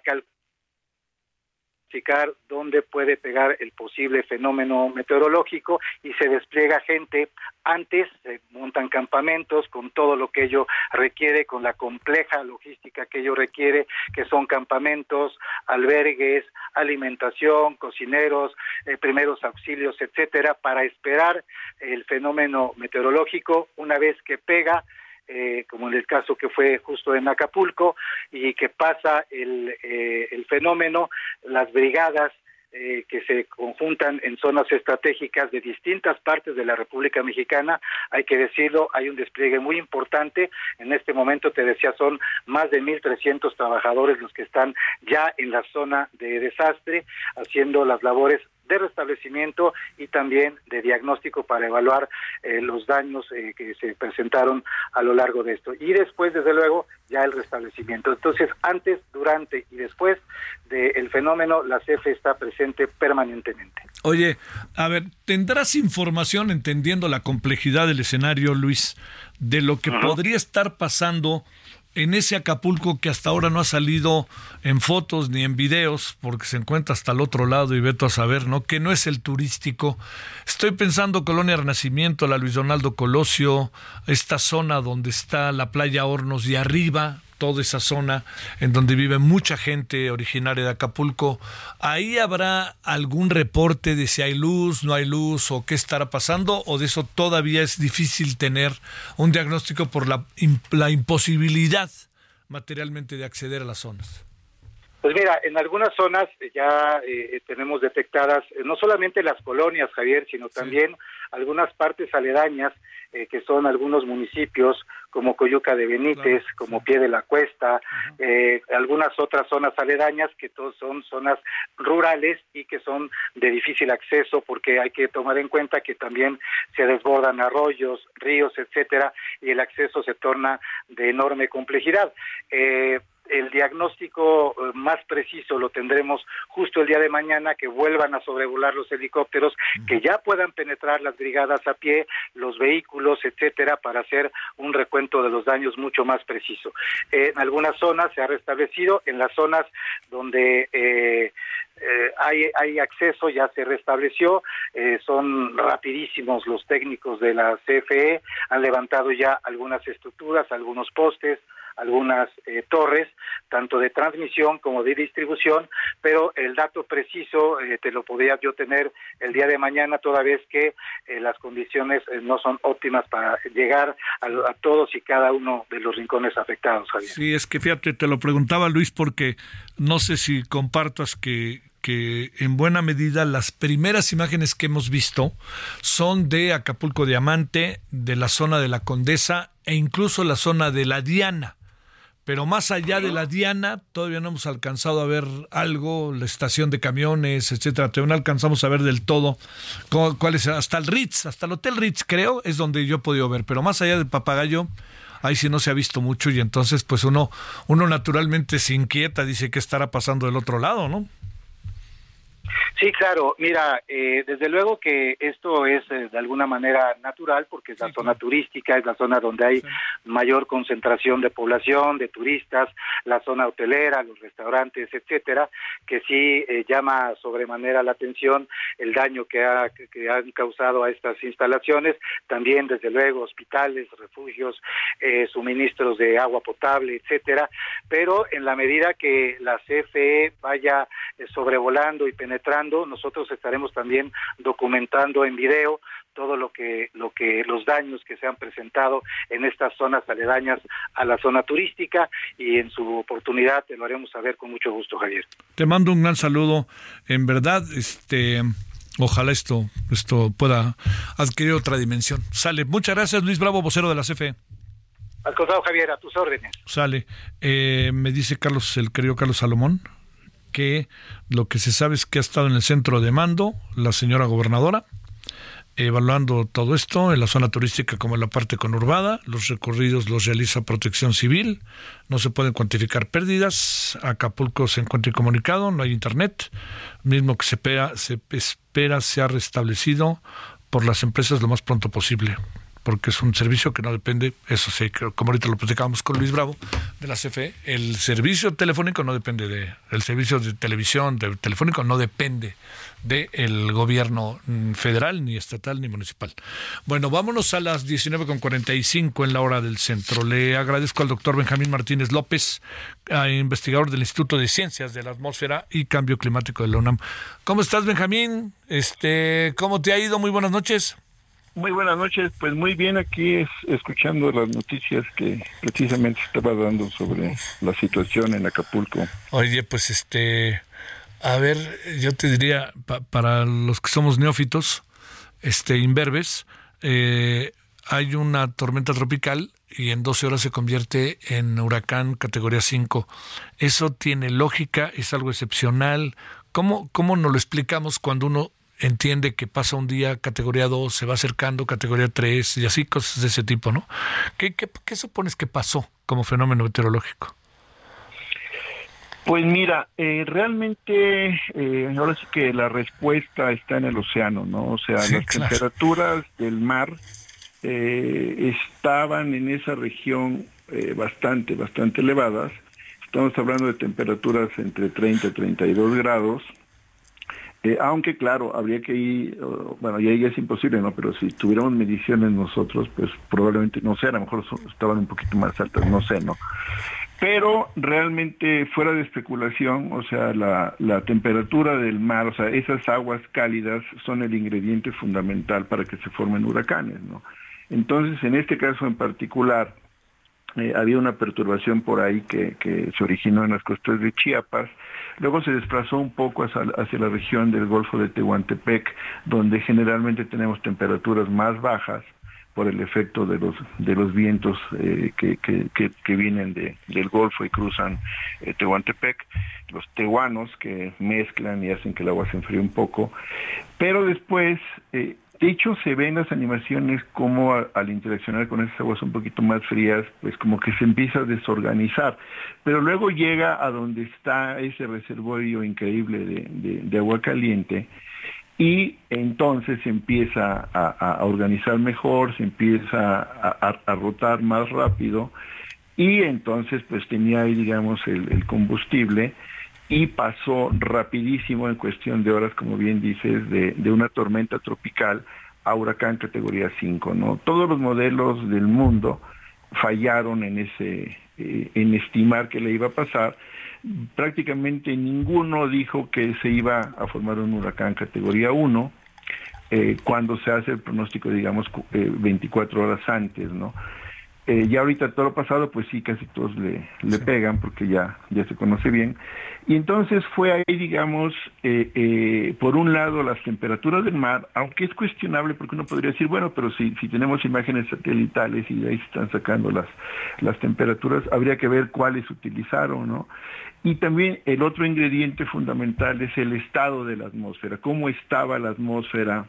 dónde puede pegar el posible fenómeno meteorológico y se despliega gente. Antes, se montan campamentos con todo lo que ello requiere, con la compleja logística que ello requiere, que son campamentos, albergues, alimentación, cocineros, eh, primeros auxilios, etcétera, para esperar el fenómeno meteorológico. Una vez que pega eh, como en el caso que fue justo en Acapulco, y que pasa el, eh, el fenómeno, las brigadas eh, que se conjuntan en zonas estratégicas de distintas partes de la República Mexicana. Hay que decirlo, hay un despliegue muy importante. En este momento, te decía, son más de 1.300 trabajadores los que están ya en la zona de desastre, haciendo las labores de restablecimiento y también de diagnóstico para evaluar eh, los daños eh, que se presentaron a lo largo de esto. Y después, desde luego, ya el restablecimiento. Entonces, antes, durante y después del fenómeno, la CFE está presente permanentemente. Oye, a ver, ¿tendrás información, entendiendo la complejidad del escenario, Luis, de lo que podría estar pasando? En ese Acapulco que hasta ahora no ha salido en fotos ni en videos, porque se encuentra hasta el otro lado y veto a saber, ¿no? Que no es el turístico. Estoy pensando Colonia Renacimiento, la Luis Donaldo Colosio, esta zona donde está la playa Hornos y arriba, toda esa zona en donde vive mucha gente originaria de Acapulco. ¿Ahí habrá algún reporte de si hay luz, no hay luz o qué estará pasando? ¿O de eso todavía es difícil tener un diagnóstico por la, la imposibilidad materialmente de acceder a las zonas? Pues mira, en algunas zonas ya eh, tenemos detectadas eh, no solamente las colonias, Javier, sino también algunas partes aledañas, eh, que son algunos municipios como Coyuca de Benítez, como Pie de la Cuesta, algunas otras zonas aledañas que todos son zonas rurales y que son de difícil acceso porque hay que tomar en cuenta que también se desbordan arroyos, ríos, etcétera, y el acceso se torna de enorme complejidad. Eh, el diagnóstico eh, más preciso lo tendremos justo el día de mañana, que vuelvan a sobrevolar los helicópteros, que ya puedan penetrar las brigadas a pie, los vehículos, etcétera, para hacer un recuento de los daños mucho más preciso. en algunas zonas se ha restablecido, en las zonas donde eh, eh, hay, hay acceso, ya se restableció, son rapidísimos los técnicos de la CFE, han levantado ya algunas estructuras, algunos postes, algunas eh, torres, tanto de transmisión como de distribución, pero el dato preciso eh, te lo podría yo tener el día de mañana, toda vez que eh, las condiciones no son óptimas para llegar a, todos y cada uno de los rincones afectados. Sí, es que fíjate, te lo preguntaba Luis porque no sé si compartas que que en buena medida las primeras imágenes que hemos visto son de Acapulco Diamante, de la zona de la Condesa e incluso la zona de la Diana pero más allá de la Diana, todavía no hemos alcanzado a ver algo, la estación de camiones, etcétera, todavía no alcanzamos a ver del todo cuál es, hasta el Ritz, hasta el Hotel Ritz creo, es donde yo he podido ver, pero más allá del papagayo, ahí sí no se ha visto mucho y entonces pues uno, uno naturalmente se inquieta, dice qué estará pasando del otro lado, ¿no? Sí, claro. Mira, eh, desde luego que esto es eh, de alguna manera natural porque es la zona turística, es la zona donde hay mayor concentración de población, de turistas, la zona hotelera, los restaurantes, etcétera, que sí eh, llama sobremanera la atención el daño que, ha, que han causado a estas instalaciones, también desde luego hospitales, refugios, suministros de agua potable, etcétera, pero en la medida que la CFE vaya sobrevolando y penetrando nosotros estaremos también documentando en video todo lo que lo que los daños que se han presentado en estas zonas aledañas a la zona turística y en su oportunidad te lo haremos saber con mucho gusto, Javier. Te mando un gran saludo. En verdad, este ojalá esto esto pueda adquirir otra dimensión. Sale. Muchas gracias, Luis Bravo, vocero de la CFE. Al contrario, Javier, a tus órdenes. Sale. Eh, me dice Carlos, el querido Carlos Salomón, que lo que se sabe es que ha estado en el centro de mando la señora gobernadora, evaluando todo esto en la zona turística como en la parte conurbada. Los recorridos los realiza Protección Civil. No se pueden cuantificar pérdidas. Acapulco se encuentra incomunicado, no hay internet. Mismo que se espera, se espera sea restablecido por las empresas lo más pronto posible porque es un servicio que no depende, eso sí, como ahorita lo platicábamos con Luis Bravo de la CFE, el servicio telefónico no depende de, el servicio de televisión, de telefónico no depende del gobierno mm, federal, ni estatal, ni municipal. Bueno, vámonos a las 19.45 en la hora del centro. Le agradezco al doctor Benjamín Martínez López, investigador del Instituto de Ciencias de la Atmósfera y Cambio Climático de la UNAM. ¿Cómo estás, Benjamín? Este, ¿Cómo te ha ido? Muy buenas noches. Muy buenas noches, pues muy bien aquí es, escuchando las noticias que precisamente estaba dando sobre la situación en Acapulco. Oye, pues este, a ver, yo te diría, para los que somos neófitos, este, imberbes, eh, hay una tormenta tropical y en 12 horas se convierte en huracán categoría 5. Eso tiene lógica, es algo excepcional. ¿Cómo, ¿Cómo nos lo explicamos cuando uno entiende que pasa un día categoría 2, se va acercando categoría 3 y así cosas de ese tipo, ¿no? ¿Qué, qué, supones que pasó como fenómeno meteorológico? Pues mira, eh, realmente eh, ahora sí que la respuesta está en el océano, ¿no? O sea, las temperaturas del mar eh, estaban en esa región bastante, bastante elevadas. Estamos hablando de temperaturas entre 30 y 32 grados eh, aunque claro, habría que ir, bueno, ya, ya es imposible, ¿no? Pero si tuviéramos mediciones nosotros, pues probablemente, no sé, a lo mejor estaban un poquito más altas, no sé, ¿no? Pero realmente fuera de especulación, o sea, la, temperatura del mar, o sea, esas aguas cálidas son el ingrediente fundamental para que se formen huracanes, ¿no? Entonces, en este caso en particular, eh, había una perturbación por ahí que, se originó en las costas de Chiapas, luego se desplazó un poco hacia, la región del Golfo de Tehuantepec, donde generalmente tenemos temperaturas más bajas por el efecto de los de los vientos eh, que, vienen del Golfo y cruzan eh, Tehuantepec, los tehuanos que mezclan y hacen que el agua se enfríe un poco, pero después de hecho, se ven las animaciones como al interaccionar con esas aguas un poquito más frías, pues como que se empieza a desorganizar. Pero luego llega a donde está ese reservorio increíble de, agua caliente y entonces se empieza a, organizar mejor, se empieza a, rotar más rápido y entonces pues tenía ahí digamos el combustible y pasó rapidísimo en cuestión de horas, como bien dices, de, una tormenta tropical a huracán categoría 5. ¿no? Todos los modelos del mundo fallaron en, ese, eh, en estimar que le iba a pasar. Prácticamente ninguno dijo que se iba a formar un huracán categoría 1 eh, cuando se hace el pronóstico, digamos, 24 eh, horas antes, ¿no? Eh, ya ahorita todo lo pasado, pues sí, casi todos le, le pegan porque ya, ya se conoce bien. Y entonces fue ahí, digamos, eh, eh, por un lado las temperaturas del mar, aunque es cuestionable porque uno podría decir, bueno, pero si, si tenemos imágenes satelitales y de ahí se están sacando las, las temperaturas, habría que ver cuáles utilizaron, ¿no? Y también el otro ingrediente fundamental es el estado de la atmósfera, cómo estaba la atmósfera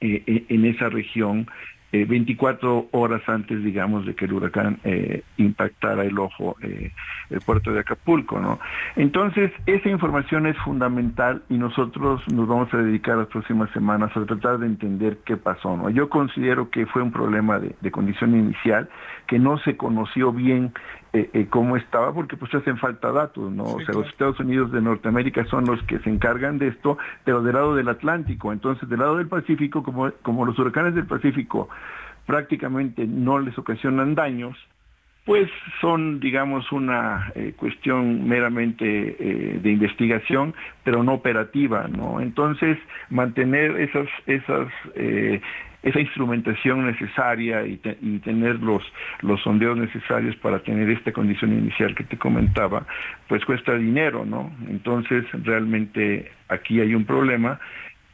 en esa región 24 eh, horas antes, digamos, de que el huracán eh, impactara el ojo, eh, el puerto de Acapulco, ¿no? Entonces, esa información es fundamental y nosotros nos vamos a dedicar las próximas semanas a tratar de entender qué pasó, ¿no? Yo considero que fue un problema de, de condición inicial, que no se conoció bien eh, eh, cómo estaba, porque pues hacen falta datos, ¿no? o sea, los Estados Unidos de Norteamérica son los que se encargan de esto, pero del lado del Atlántico, entonces del lado del Pacífico, como, como los huracanes del Pacífico prácticamente no les ocasionan daños, pues son, digamos, una eh, cuestión meramente eh, de investigación, pero no operativa, ¿no? Entonces, mantener esas, esas, eh, esa instrumentación necesaria y, tener los, los sondeos necesarios para tener esta condición inicial que te comentaba, pues cuesta dinero, ¿no? Entonces, realmente aquí hay un problema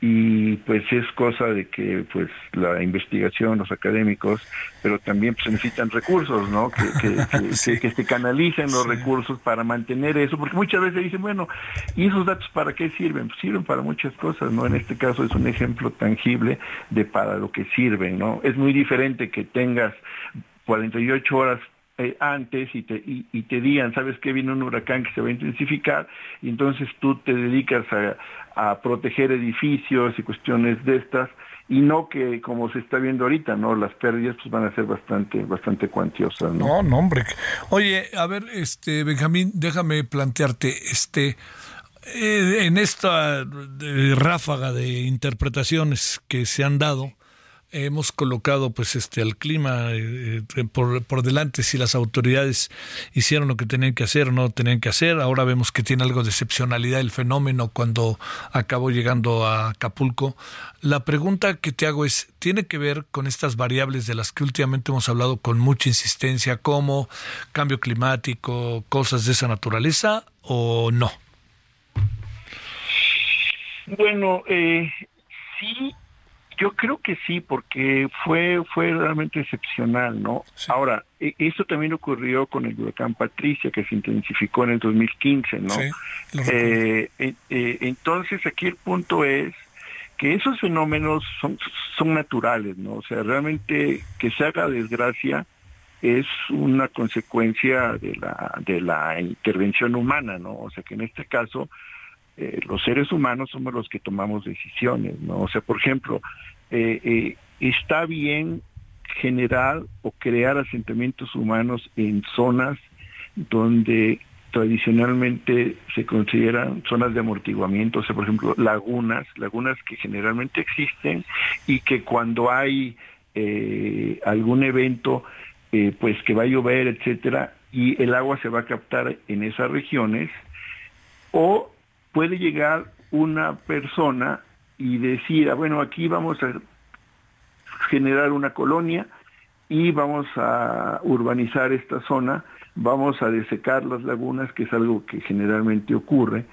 y pues es cosa de que pues la investigación, los académicos, pero también pues, necesitan recursos, ¿no? Que, que, se canalicen los recursos para mantener eso, porque muchas veces dicen, bueno, ¿y esos datos para qué sirven? Pues sirven para muchas cosas, ¿no? En este caso es un ejemplo tangible de para lo que sirven, ¿no? Es muy diferente que tengas 48 horas eh, antes y te, y, te digan, sabes que viene un huracán que se va a intensificar, y entonces tú te dedicas a, proteger edificios y cuestiones de estas, y no que como se está viendo ahorita, ¿no? Las pérdidas pues van a ser bastante, bastante cuantiosas, ¿no? No, hombre. Oye, a ver, este, Benjamín, déjame plantearte, este, eh, en esta ráfaga de interpretaciones que se han dado, hemos colocado pues este al clima eh, eh, por, por, delante si las autoridades hicieron lo que tenían que hacer o no tenían que hacer. Ahora vemos que tiene algo de excepcionalidad el fenómeno cuando acabó llegando a Acapulco. La pregunta que te hago es, ¿tiene que ver con estas variables de las que últimamente hemos hablado con mucha insistencia como cambio climático, cosas de esa naturaleza o no? Bueno, eh, sí yo creo que sí, porque fue fue realmente excepcional, ¿no? Ahora, e, eso también ocurrió con el huracán Patricia, que se intensificó en el 2015, ¿no? Eh, eh, entonces, aquí el punto es que esos fenómenos son, son naturales, ¿no? O sea, realmente que se haga desgracia es una consecuencia de la, de la intervención humana, ¿no? O sea, que en este caso eh, los seres humanos somos los que tomamos decisiones, ¿no? O sea, por ejemplo, eh, eh, está bien generar o crear asentamientos humanos en zonas donde tradicionalmente se consideran zonas de amortiguamiento, o sea, por ejemplo, lagunas, lagunas que generalmente existen y que cuando hay algún evento, pues que va a llover, etcétera, y el agua se va a captar en esas regiones, o puede llegar una persona y decir, ah, bueno, aquí vamos a generar una colonia y vamos a urbanizar esta zona, vamos a desecar las lagunas, que es algo que generalmente ocurre,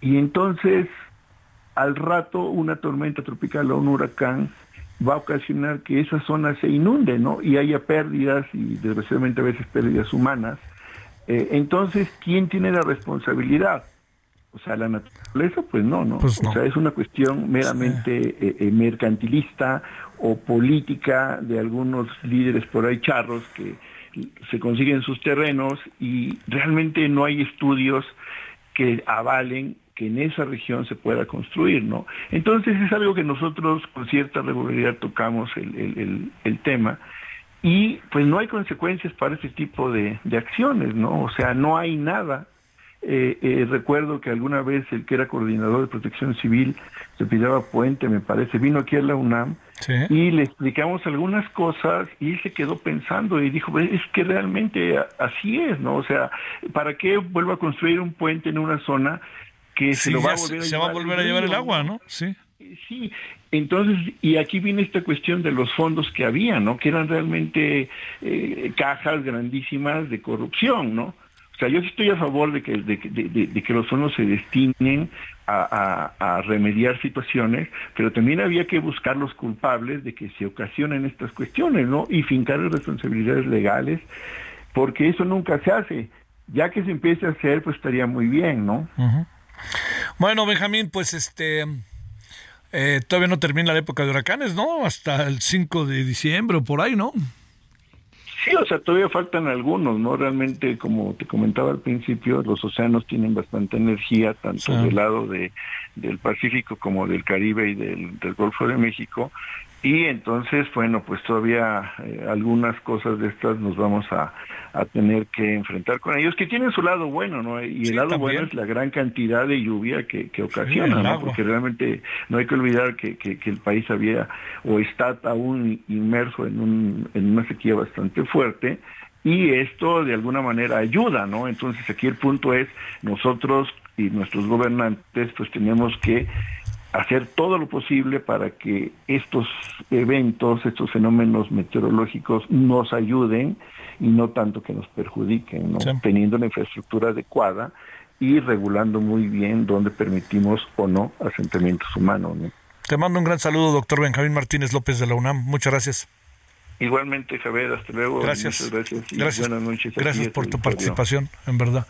y entonces al rato una tormenta tropical o un huracán va a ocasionar que esa zona se inunde, ¿no? Y haya pérdidas y desgraciadamente a veces pérdidas humanas. Eh, entonces, ¿quién tiene la responsabilidad? O sea, la naturaleza, pues no, ¿no? Pues o sea, es una cuestión meramente eh, eh, mercantilista o política de algunos líderes por ahí charros que se consiguen sus terrenos y realmente no hay estudios que avalen que en esa región se pueda construir, ¿no? Entonces es algo que nosotros con cierta regularidad tocamos el, el, tema y pues no hay consecuencias para ese tipo de, de acciones, ¿no? O sea, no hay nada eh, eh, recuerdo que alguna vez el que era coordinador de protección civil, se pidaba Puente, me parece, vino aquí a la UNAM y le explicamos algunas cosas y él se quedó pensando y dijo, es que realmente así es, ¿no? O sea, ¿para qué vuelvo a construir un puente en una zona que se lo va a volver a se llevar va a volver a llevar el agua, ¿no? Sí. Sí, entonces, y aquí viene esta cuestión de los fondos que había, ¿no? Que eran realmente eh, cajas grandísimas de corrupción, ¿no? O sea, yo sí estoy a favor de que, de, que los fondos se destinen a, remediar situaciones, pero también había que buscar los culpables de que se ocasionen estas cuestiones, ¿no? Y fincar responsabilidades legales, porque eso nunca se hace. Ya que se empiece a hacer, pues estaría muy bien, ¿no? Bueno, Benjamín, pues este... Eh, todavía no termina la época de huracanes, ¿no? Hasta el 5 de diciembre o por ahí, ¿no? Sí, o sea, todavía faltan algunos, ¿no? Realmente, como te comentaba al principio, los océanos tienen bastante energía, tanto del lado de, del Pacífico como del Caribe y del, del Golfo de México, y entonces, bueno, pues todavía eh, algunas cosas de estas nos vamos a, tener que enfrentar con ellos, que tienen su lado bueno, ¿no? Y el lado bueno es la gran cantidad de lluvia que, que ocasiona, ¿no? Porque realmente no hay que olvidar que, que, el país había o está aún inmerso en, un, en una sequía bastante fuerte y esto de alguna manera ayuda, ¿no? Entonces aquí el punto es nosotros y nuestros gobernantes pues tenemos que hacer todo lo posible para que estos eventos, estos fenómenos meteorológicos nos ayuden y no tanto que nos perjudiquen, ¿no? teniendo la infraestructura adecuada y regulando muy bien dónde permitimos o no asentamientos humanos. ¿no? Te mando un gran saludo, doctor Benjamín Martínez López de la UNAM. Muchas gracias. Igualmente, Javier, hasta luego. Gracias. gracias. Buenas noches. Gracias por tu participación, en verdad.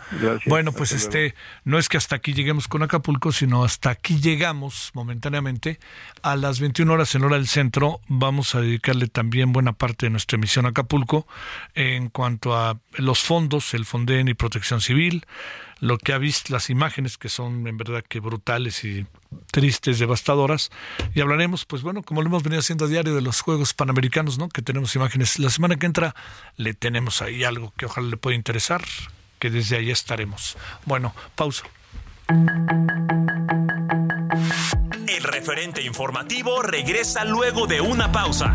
Bueno, pues este, no es que hasta aquí lleguemos con Acapulco, sino hasta aquí llegamos momentáneamente. A las 21 horas en hora del centro vamos a dedicarle también buena parte de nuestra emisión a Acapulco en cuanto a los fondos, el Fonden y Protección Civil, lo que ha visto, las imágenes que son en verdad que brutales y tristes, devastadoras. Y hablaremos, pues bueno, como lo hemos venido haciendo a diario de los Juegos Panamericanos, ¿no? Que tenemos imágenes. La semana que entra le tenemos ahí algo que ojalá le pueda interesar, que desde ahí estaremos. Bueno, pausa. El referente informativo regresa luego de una pausa.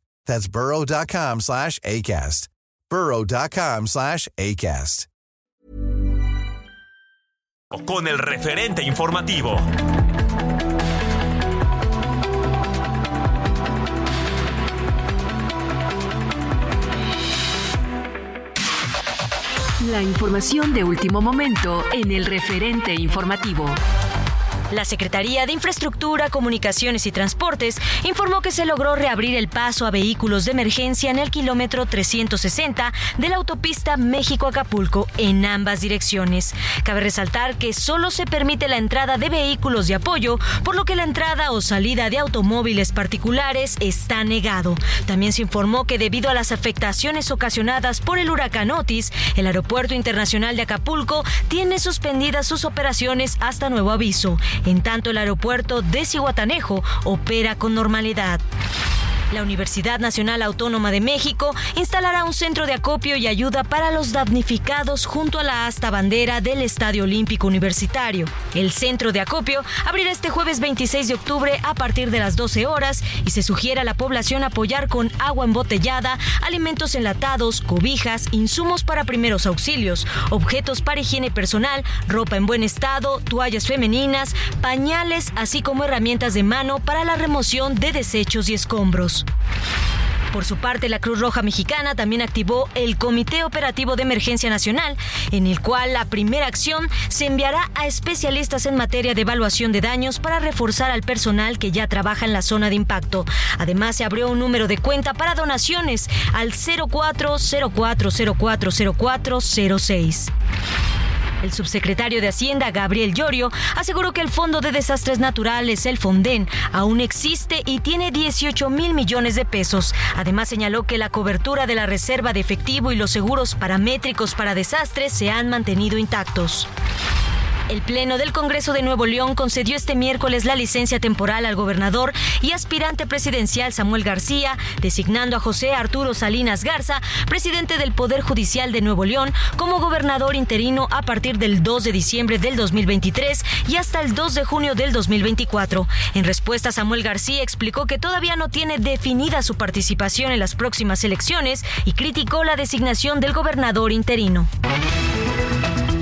That's burrow.com slash ACAST. burrow.com slash ACAST. Con el referente informativo. La información de último momento en el referente informativo. La Secretaría de Infraestructura, Comunicaciones y Transportes informó que se logró reabrir el paso a vehículos de emergencia en el kilómetro 360 de la autopista México-Acapulco en ambas direcciones. Cabe resaltar que solo se permite la entrada de vehículos de apoyo, por lo que la entrada o salida de automóviles particulares está negado. También se informó que debido a las afectaciones ocasionadas por el huracán Otis, el Aeropuerto Internacional de Acapulco tiene suspendidas sus operaciones hasta nuevo aviso. En tanto, el aeropuerto de Cihuatanejo opera con normalidad. La Universidad Nacional Autónoma de México instalará un centro de acopio y ayuda para los damnificados junto a la asta bandera del Estadio Olímpico Universitario. El centro de acopio abrirá este jueves 26 de octubre a partir de las 12 horas y se sugiere a la población apoyar con agua embotellada, alimentos enlatados, cobijas, insumos para primeros auxilios, objetos para higiene personal, ropa en buen estado, toallas femeninas, pañales, así como herramientas de mano para la remoción de desechos y escombros. Por su parte, la Cruz Roja Mexicana también activó el Comité Operativo de Emergencia Nacional, en el cual la primera acción se enviará a especialistas en materia de evaluación de daños para reforzar al personal que ya trabaja en la zona de impacto. Además, se abrió un número de cuenta para donaciones al 0404040406. El subsecretario de Hacienda, Gabriel Llorio, aseguró que el Fondo de Desastres Naturales, el Fonden, aún existe y tiene 18 mil millones de pesos. Además, señaló que la cobertura de la reserva de efectivo y los seguros paramétricos para desastres se han mantenido intactos. El Pleno del Congreso de Nuevo León concedió este miércoles la licencia temporal al gobernador y aspirante presidencial Samuel García, designando a José Arturo Salinas Garza, presidente del Poder Judicial de Nuevo León, como gobernador interino a partir del 2 de diciembre del 2023 y hasta el 2 de junio del 2024. En respuesta, Samuel García explicó que todavía no tiene definida su participación en las próximas elecciones y criticó la designación del gobernador interino.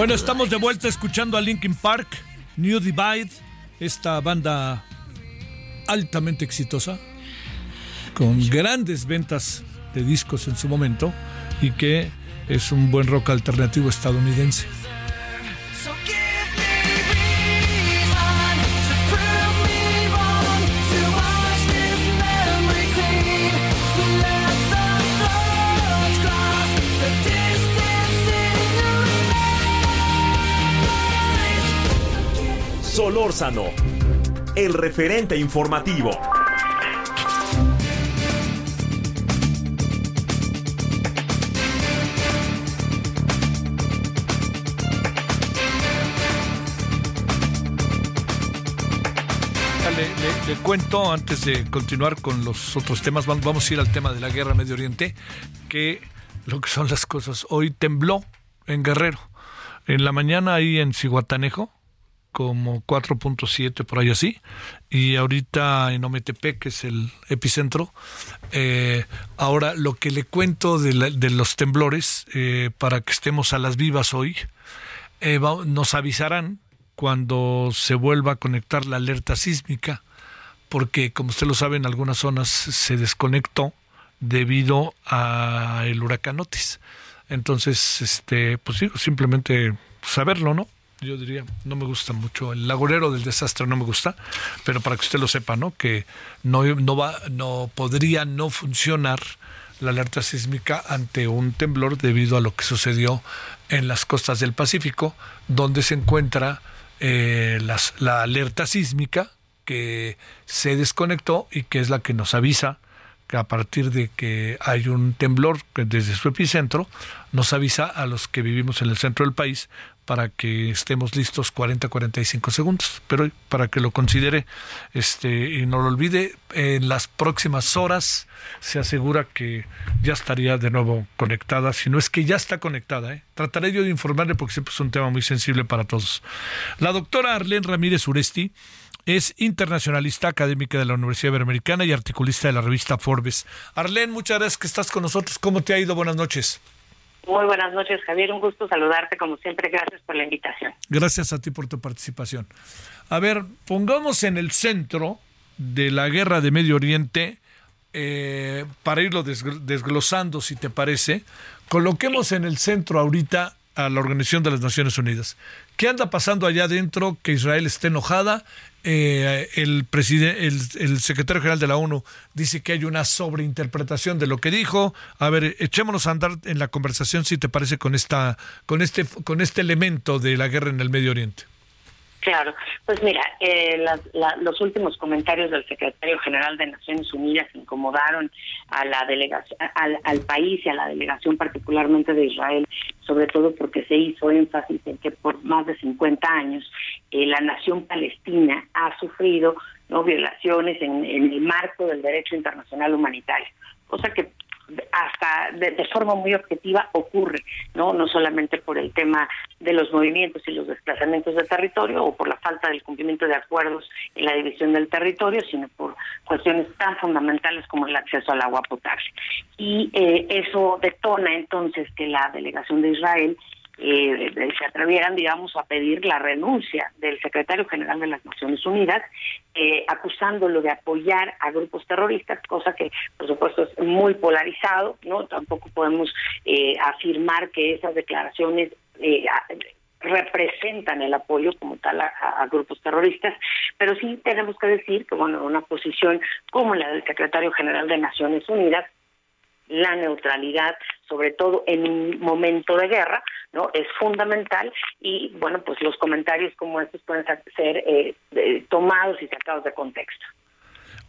Bueno, estamos de vuelta escuchando a Linkin Park, New Divide, esta banda altamente exitosa, con grandes ventas de discos en su momento y que es un buen rock alternativo estadounidense. Solórzano, el referente informativo. Le, cuento antes de continuar con los otros temas, vamos a ir al tema de la guerra Medio Oriente, que lo que son las cosas. Hoy tembló en Guerrero. En la mañana ahí en Cihuatanejo, como 4.7 por ahí así. Y ahorita en Ometepec que es el epicentro eh, ahora lo que le cuento de, los temblores eh, para que estemos a las vivas hoy eh, nos avisarán cuando se vuelva a conectar la alerta sísmica porque como usted lo sabe en algunas zonas se desconectó debido a el huracán Otis. Entonces este pues sí, simplemente saberlo no yo diría, no me gusta mucho. El lagorero del desastre no me gusta, pero para que usted lo sepa, ¿no? Que no, no, va, no podría no funcionar la alerta sísmica ante un temblor debido a lo que sucedió en las costas del Pacífico, donde se encuentra eh, las, la alerta sísmica que se desconectó y que es la que nos avisa que a partir de que hay un temblor desde su epicentro, nos avisa a los que vivimos en el centro del país para que estemos listos 40-45 segundos. Pero para que lo considere este, y no lo olvide, en las próximas horas se asegura que ya estaría de nuevo conectada, si no es que ya está conectada. ¿eh? Trataré yo de informarle porque siempre es un tema muy sensible para todos. La doctora Arlene Ramírez Uresti es internacionalista académica de la Universidad Iberoamericana y articulista de la revista Forbes. Arlene, muchas gracias que estás con nosotros. ¿Cómo te ha ido? Buenas noches. Muy buenas noches, Javier. Un gusto saludarte, como siempre. Gracias por la invitación. Gracias a ti por tu participación. A ver, pongamos en el centro de la guerra de Medio Oriente, eh, para irlo desglosando, si te parece, coloquemos en el centro ahorita a la Organización de las Naciones Unidas. ¿Qué anda pasando allá adentro que Israel esté enojada? Eh, el, el, secretario general de la ONU dice que hay una sobreinterpretación de lo que dijo. A ver, echémonos a andar en la conversación si te parece con esta, con este, con este elemento de la guerra en el Medio Oriente. Claro, pues mira, eh, los últimos comentarios del secretario general de Naciones Unidas incomodaron a la delegación, al, país y a la delegación particularmente de Israel, sobre todo porque se hizo énfasis en que por más de 50 años eh, la nación palestina ha sufrido no violaciones en, en el marco del derecho internacional humanitario, cosa que hasta de, forma muy objetiva ocurre, ¿no? No solamente por el tema de los movimientos y los desplazamientos de territorio o por la falta del cumplimiento de acuerdos en la división del territorio, sino por cuestiones tan fundamentales como el acceso al agua potable. Y eh, eso detona entonces que la delegación de Israel eh, se atrevieran, digamos, a pedir la renuncia del secretario general de las Naciones Unidas, eh, acusándolo de apoyar a grupos terroristas, cosa que, por supuesto, es muy polarizado, ¿no? Tampoco podemos eh, afirmar que esas declaraciones eh, representan el apoyo como tal a, grupos terroristas, pero sí tenemos que decir que bueno, una posición como la del secretario general de Naciones Unidas la neutralidad, sobre todo en un momento de guerra, no es fundamental y bueno, pues los comentarios como estos pueden ser eh, tomados y sacados de contexto.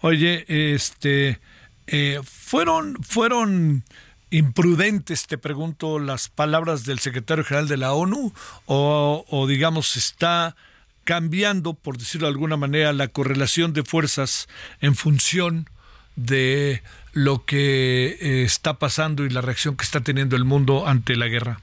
Oye, este, eh, fueron, fueron imprudentes, te pregunto, las palabras del secretario general de la ONU o digamos está cambiando, por decirlo de alguna manera, la correlación de fuerzas en función de lo que eh, está pasando y la reacción que está teniendo el mundo ante la guerra?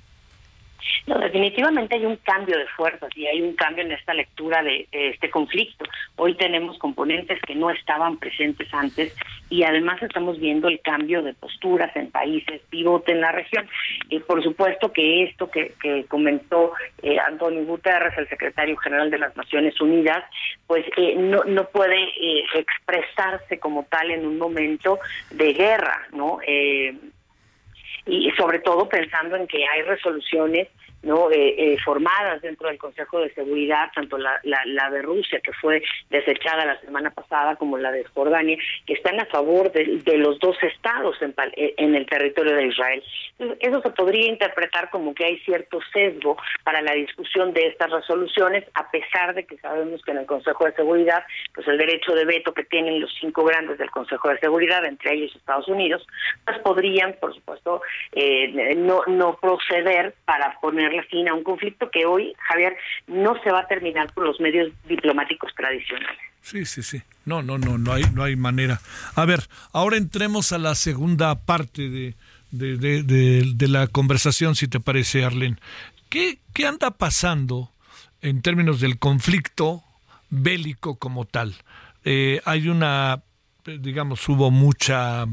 No, definitivamente hay un cambio de fuerzas y hay un cambio en esta lectura de, este conflicto. Hoy tenemos componentes que no estaban presentes antes y además estamos viendo el cambio de posturas en países pivote en la región. Y por supuesto que esto que, comentó eh, Antonio Guterres, el secretario general de las Naciones Unidas, pues eh, no, no puede eh, expresarse como tal en un momento de guerra, ¿no? Eh, y sobre todo pensando en que hay resoluciones no eh, eh, formadas dentro del Consejo de Seguridad, tanto la, la, de Rusia, que fue desechada la semana pasada, como la de Jordania, que están a favor de, los dos estados en, eh, en, el territorio de Israel. Eso se podría interpretar como que hay cierto sesgo para la discusión de estas resoluciones, a pesar de que sabemos que en el Consejo de Seguridad, pues el derecho de veto que tienen los cinco grandes del Consejo de Seguridad, entre ellos Estados Unidos, pues podrían, por supuesto, no, no proceder para poner la fin a un conflicto que hoy, Javier, no se va a terminar por los medios diplomáticos tradicionales. Sí, sí, sí. No, no, no, no hay, no hay manera. A ver, ahora entremos a la segunda parte de, de, la conversación, si te parece, Arlen. ¿Qué, ¿Qué anda pasando en términos del conflicto bélico como tal? Eh, hay una, digamos, hubo mucha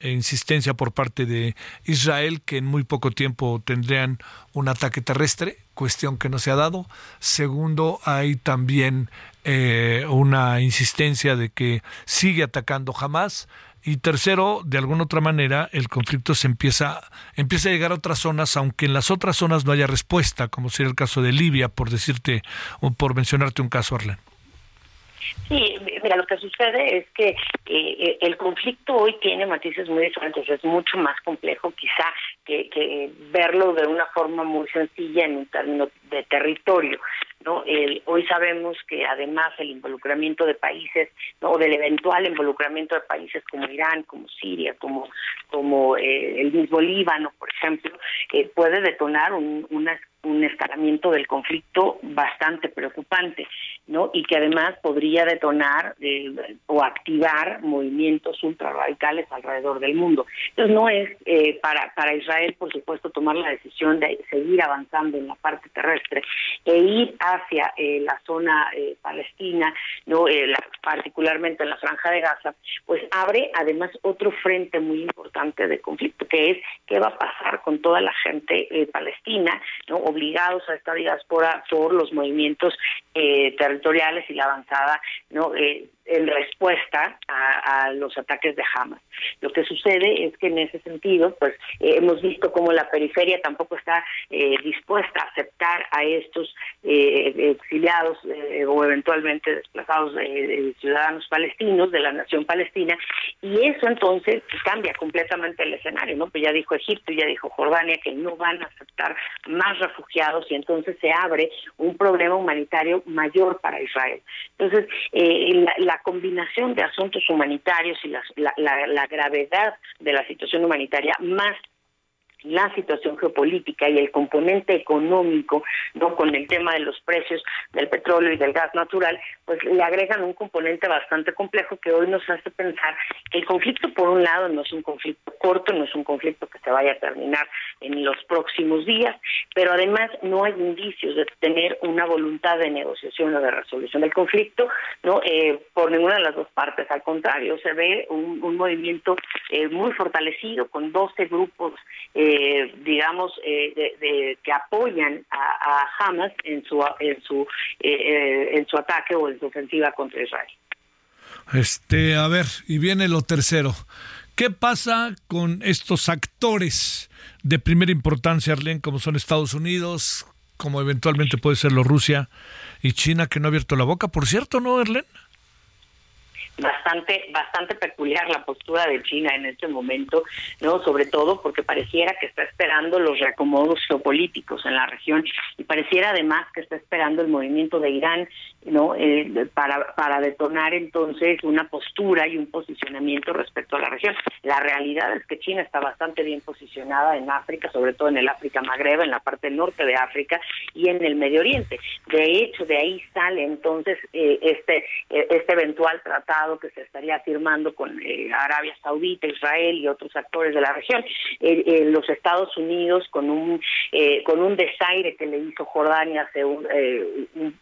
insistencia por parte de Israel que en muy poco tiempo tendrían un ataque terrestre, cuestión que no se ha dado. Segundo, hay también eh, una insistencia de que sigue atacando jamás. Y tercero, de alguna otra manera, el conflicto se empieza, empieza a llegar a otras zonas, aunque en las otras zonas no haya respuesta, como sería el caso de Libia, por decirte o por mencionarte un caso, Arlen. Sí, mira, lo que sucede es que eh, el conflicto hoy tiene matices muy diferentes, es mucho más complejo quizá que, verlo de una forma muy sencilla en un término de territorio. ¿no? hoy sabemos que además el involucramiento de países, ¿no? o del eventual involucramiento de países como Irán, como Siria, como, como eh, el mismo Líbano, por ejemplo, eh, puede detonar un, un escalamiento del conflicto bastante preocupante, ¿no? Y que además podría detonar eh, o activar movimientos ultrarradicales alrededor del mundo. Entonces no es eh, para para Israel, por supuesto, tomar la decisión de seguir avanzando en la parte terrestre e ir hacia eh, la zona palestina, no, particularmente en la franja de Gaza, pues abre además otro frente muy importante de conflicto, que es qué va a pasar con toda la gente palestina, no obligados a esta diáspora por los movimientos eh, territoriales y la avanzada no eh, en respuesta a, los ataques de Hamas. Lo que sucede es que en ese sentido, pues eh, hemos visto cómo la periferia tampoco está eh, dispuesta a aceptar a estos eh, exiliados o eventualmente desplazados ciudadanos palestinos de la nación palestina, y eso entonces cambia completamente el escenario, ¿no? Pues ya dijo Egipto, ya dijo Jordania que no van a aceptar más refugiados y entonces se abre un problema humanitario mayor para Israel. Entonces, la la combinación de asuntos humanitarios y la, la, gravedad de la situación humanitaria más la situación geopolítica y el componente económico, no con el tema de los precios del petróleo y del gas natural, pues le agregan un componente bastante complejo que hoy nos hace pensar que el conflicto por un lado no es un conflicto corto, no es un conflicto que se vaya a terminar en los próximos días, pero además no hay indicios de tener una voluntad de negociación o de resolución del conflicto, no eh, por ninguna de las dos partes, al contrario, se ve un, movimiento eh, muy fortalecido con 12 grupos eh, eh, digamos, eh, de, que apoyan a, Hamas en su en su eh, en su ataque o en su ofensiva contra Israel. Este, a ver, y viene lo tercero. ¿Qué pasa con estos actores de primera importancia, Arlene, como son Estados Unidos, como eventualmente puede serlo Rusia y China, que no ha abierto la boca? Por cierto, ¿no, Arlene? Bastante bastante peculiar la postura de China en este momento, no sobre todo porque pareciera que está esperando los reacomodos geopolíticos en la región y pareciera además que está esperando el movimiento de Irán, no eh, para para detonar entonces una postura y un posicionamiento respecto a la región. La realidad es que China está bastante bien posicionada en África, sobre todo en el África Magreb, en la parte norte de África y en el Medio Oriente. De hecho, de ahí sale entonces eh, este eh, este eventual tratado que se estaría firmando con eh, Arabia Saudita, Israel y otros actores de la región. los Estados Unidos con un con un desaire que le hizo Jordania hace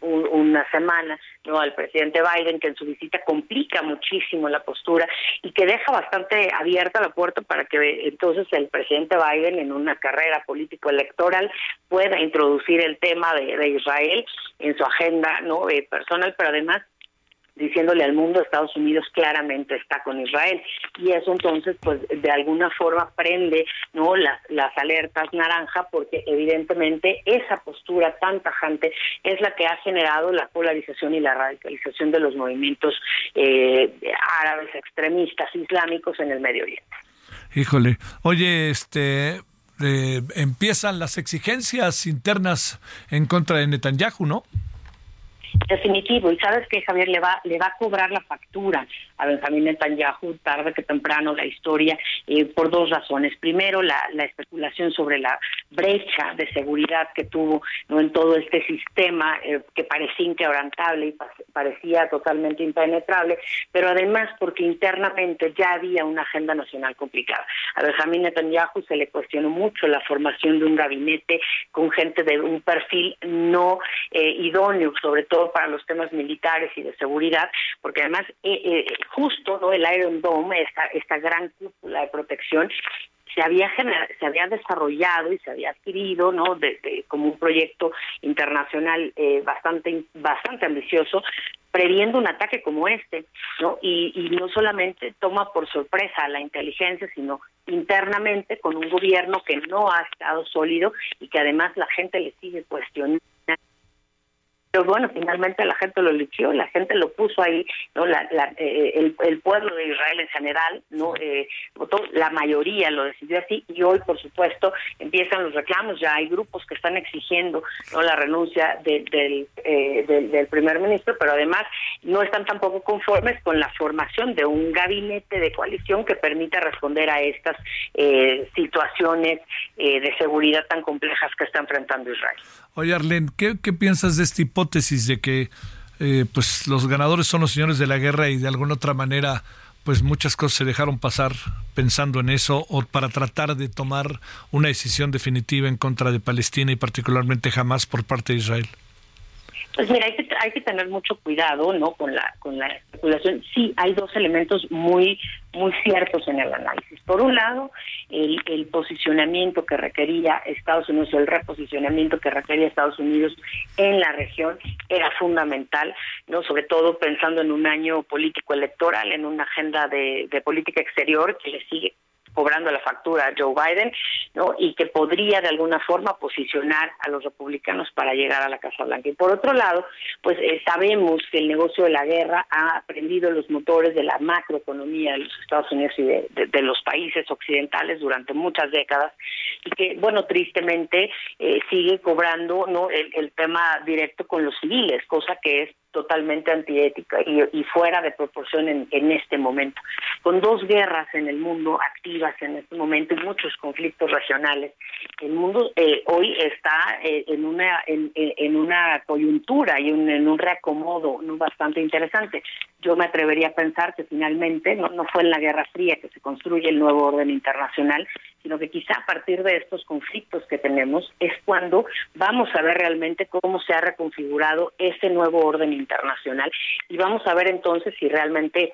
una semana no al presidente Biden que en su visita complica muchísimo la postura y que deja bastante abierta la puerta para que entonces el presidente Biden en una carrera político electoral pueda introducir el tema de, de Israel en su agenda no personal pero además diciéndole al mundo Estados Unidos claramente está con Israel y eso entonces pues de alguna forma prende no las, las alertas naranja porque evidentemente esa postura tan tajante es la que ha generado la polarización y la radicalización de los movimientos eh, árabes extremistas islámicos en el Medio Oriente. Híjole, oye, este eh, empiezan las exigencias internas en contra de Netanyahu, ¿no? Definitivo, y sabes que Javier le va, le va a cobrar la factura a Benjamín Netanyahu tarde que temprano la historia eh, por dos razones. Primero, la, la, especulación sobre la brecha de seguridad que tuvo no en todo este sistema eh, que parecía inquebrantable y parecía totalmente impenetrable, pero además porque internamente ya había una agenda nacional complicada. A Benjamín Netanyahu se le cuestionó mucho la formación de un gabinete con gente de un perfil no eh, idóneo, sobre todo para los temas militares y de seguridad, porque además eh, eh, justo no el Iron Dome, esta, esta gran cúpula de protección, se había se había desarrollado y se había adquirido no de, como un proyecto internacional eh, bastante bastante ambicioso previendo un ataque como este no y, y no solamente toma por sorpresa a la inteligencia sino internamente con un gobierno que no ha estado sólido y que además la gente le sigue cuestionando pero bueno, finalmente la gente lo eligió, la gente lo puso ahí, no, la, eh, el, pueblo de Israel en general, no, eh, la mayoría lo decidió así y hoy, por supuesto, empiezan los reclamos. Ya hay grupos que están exigiendo no la renuncia del, eh, del, del primer ministro, pero además no están tampoco conformes con la formación de un gabinete de coalición que permita responder a estas eh, situaciones de seguridad tan complejas que está enfrentando Israel. Oye, Arlen, ¿qué, ¿qué piensas de esta hipótesis de que eh, pues los ganadores son los señores de la guerra y de alguna otra manera pues muchas cosas se dejaron pasar pensando en eso o para tratar de tomar una decisión definitiva en contra de Palestina y particularmente jamás por parte de Israel? Pues mira, hay que, hay que tener mucho cuidado, ¿no? Con la con la especulación. Sí, hay dos elementos muy muy ciertos en el análisis. Por un lado, el, el posicionamiento que requería Estados Unidos o el reposicionamiento que requería Estados Unidos en la región era fundamental, no sobre todo pensando en un año político electoral, en una agenda de, de política exterior que le sigue cobrando la factura a Joe Biden, ¿no? Y que podría de alguna forma posicionar a los republicanos para llegar a la Casa Blanca. Y por otro lado, pues eh, sabemos que el negocio de la guerra ha prendido los motores de la macroeconomía de los Estados Unidos y de, los países occidentales durante muchas décadas y que, bueno, tristemente eh, sigue cobrando no el, tema directo con los civiles, cosa que es totalmente antiética y, y fuera de proporción en, en, este momento. Con dos guerras en el mundo activas en este momento y muchos conflictos regionales, el mundo eh, hoy está eh, en una en, en, una coyuntura y un, en un reacomodo no bastante interesante. Yo me atrevería a pensar que finalmente no, no fue en la Guerra Fría que se construye el nuevo orden internacional, sino que quizá a partir de estos conflictos que tenemos es cuando vamos a ver realmente cómo se ha reconfigurado ese nuevo orden internacional y vamos a ver entonces si realmente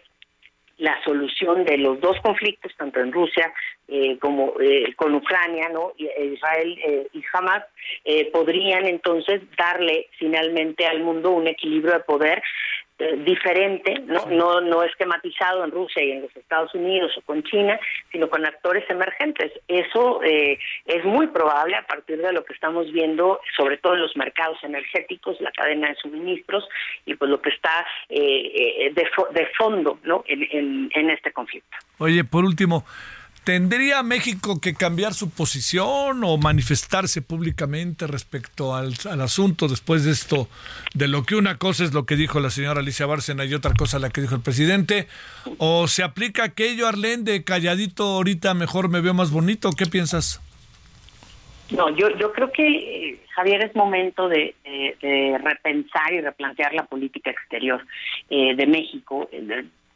la solución de los dos conflictos, tanto en Rusia eh, como eh, con Ucrania, ¿no? Israel eh, y Hamas, eh, podrían entonces darle finalmente al mundo un equilibrio de poder eh, diferente, ¿no? no no esquematizado en Rusia y en los Estados Unidos o con China, sino con actores emergentes. Eso eh, es muy probable a partir de lo que estamos viendo, sobre todo en los mercados energéticos, la cadena de suministros y pues lo que está eh, de, de fondo, ¿no? En, en, en este conflicto. Oye, por último. ¿Tendría México que cambiar su posición o manifestarse públicamente respecto al, al, asunto después de esto, de lo que una cosa es lo que dijo la señora Alicia Bárcena y otra cosa la que dijo el presidente? ¿O se aplica aquello, Arlén, de calladito ahorita mejor me veo más bonito? ¿Qué piensas? No, yo, yo creo que, Javier, es momento de, repensar y replantear la política exterior eh, de México.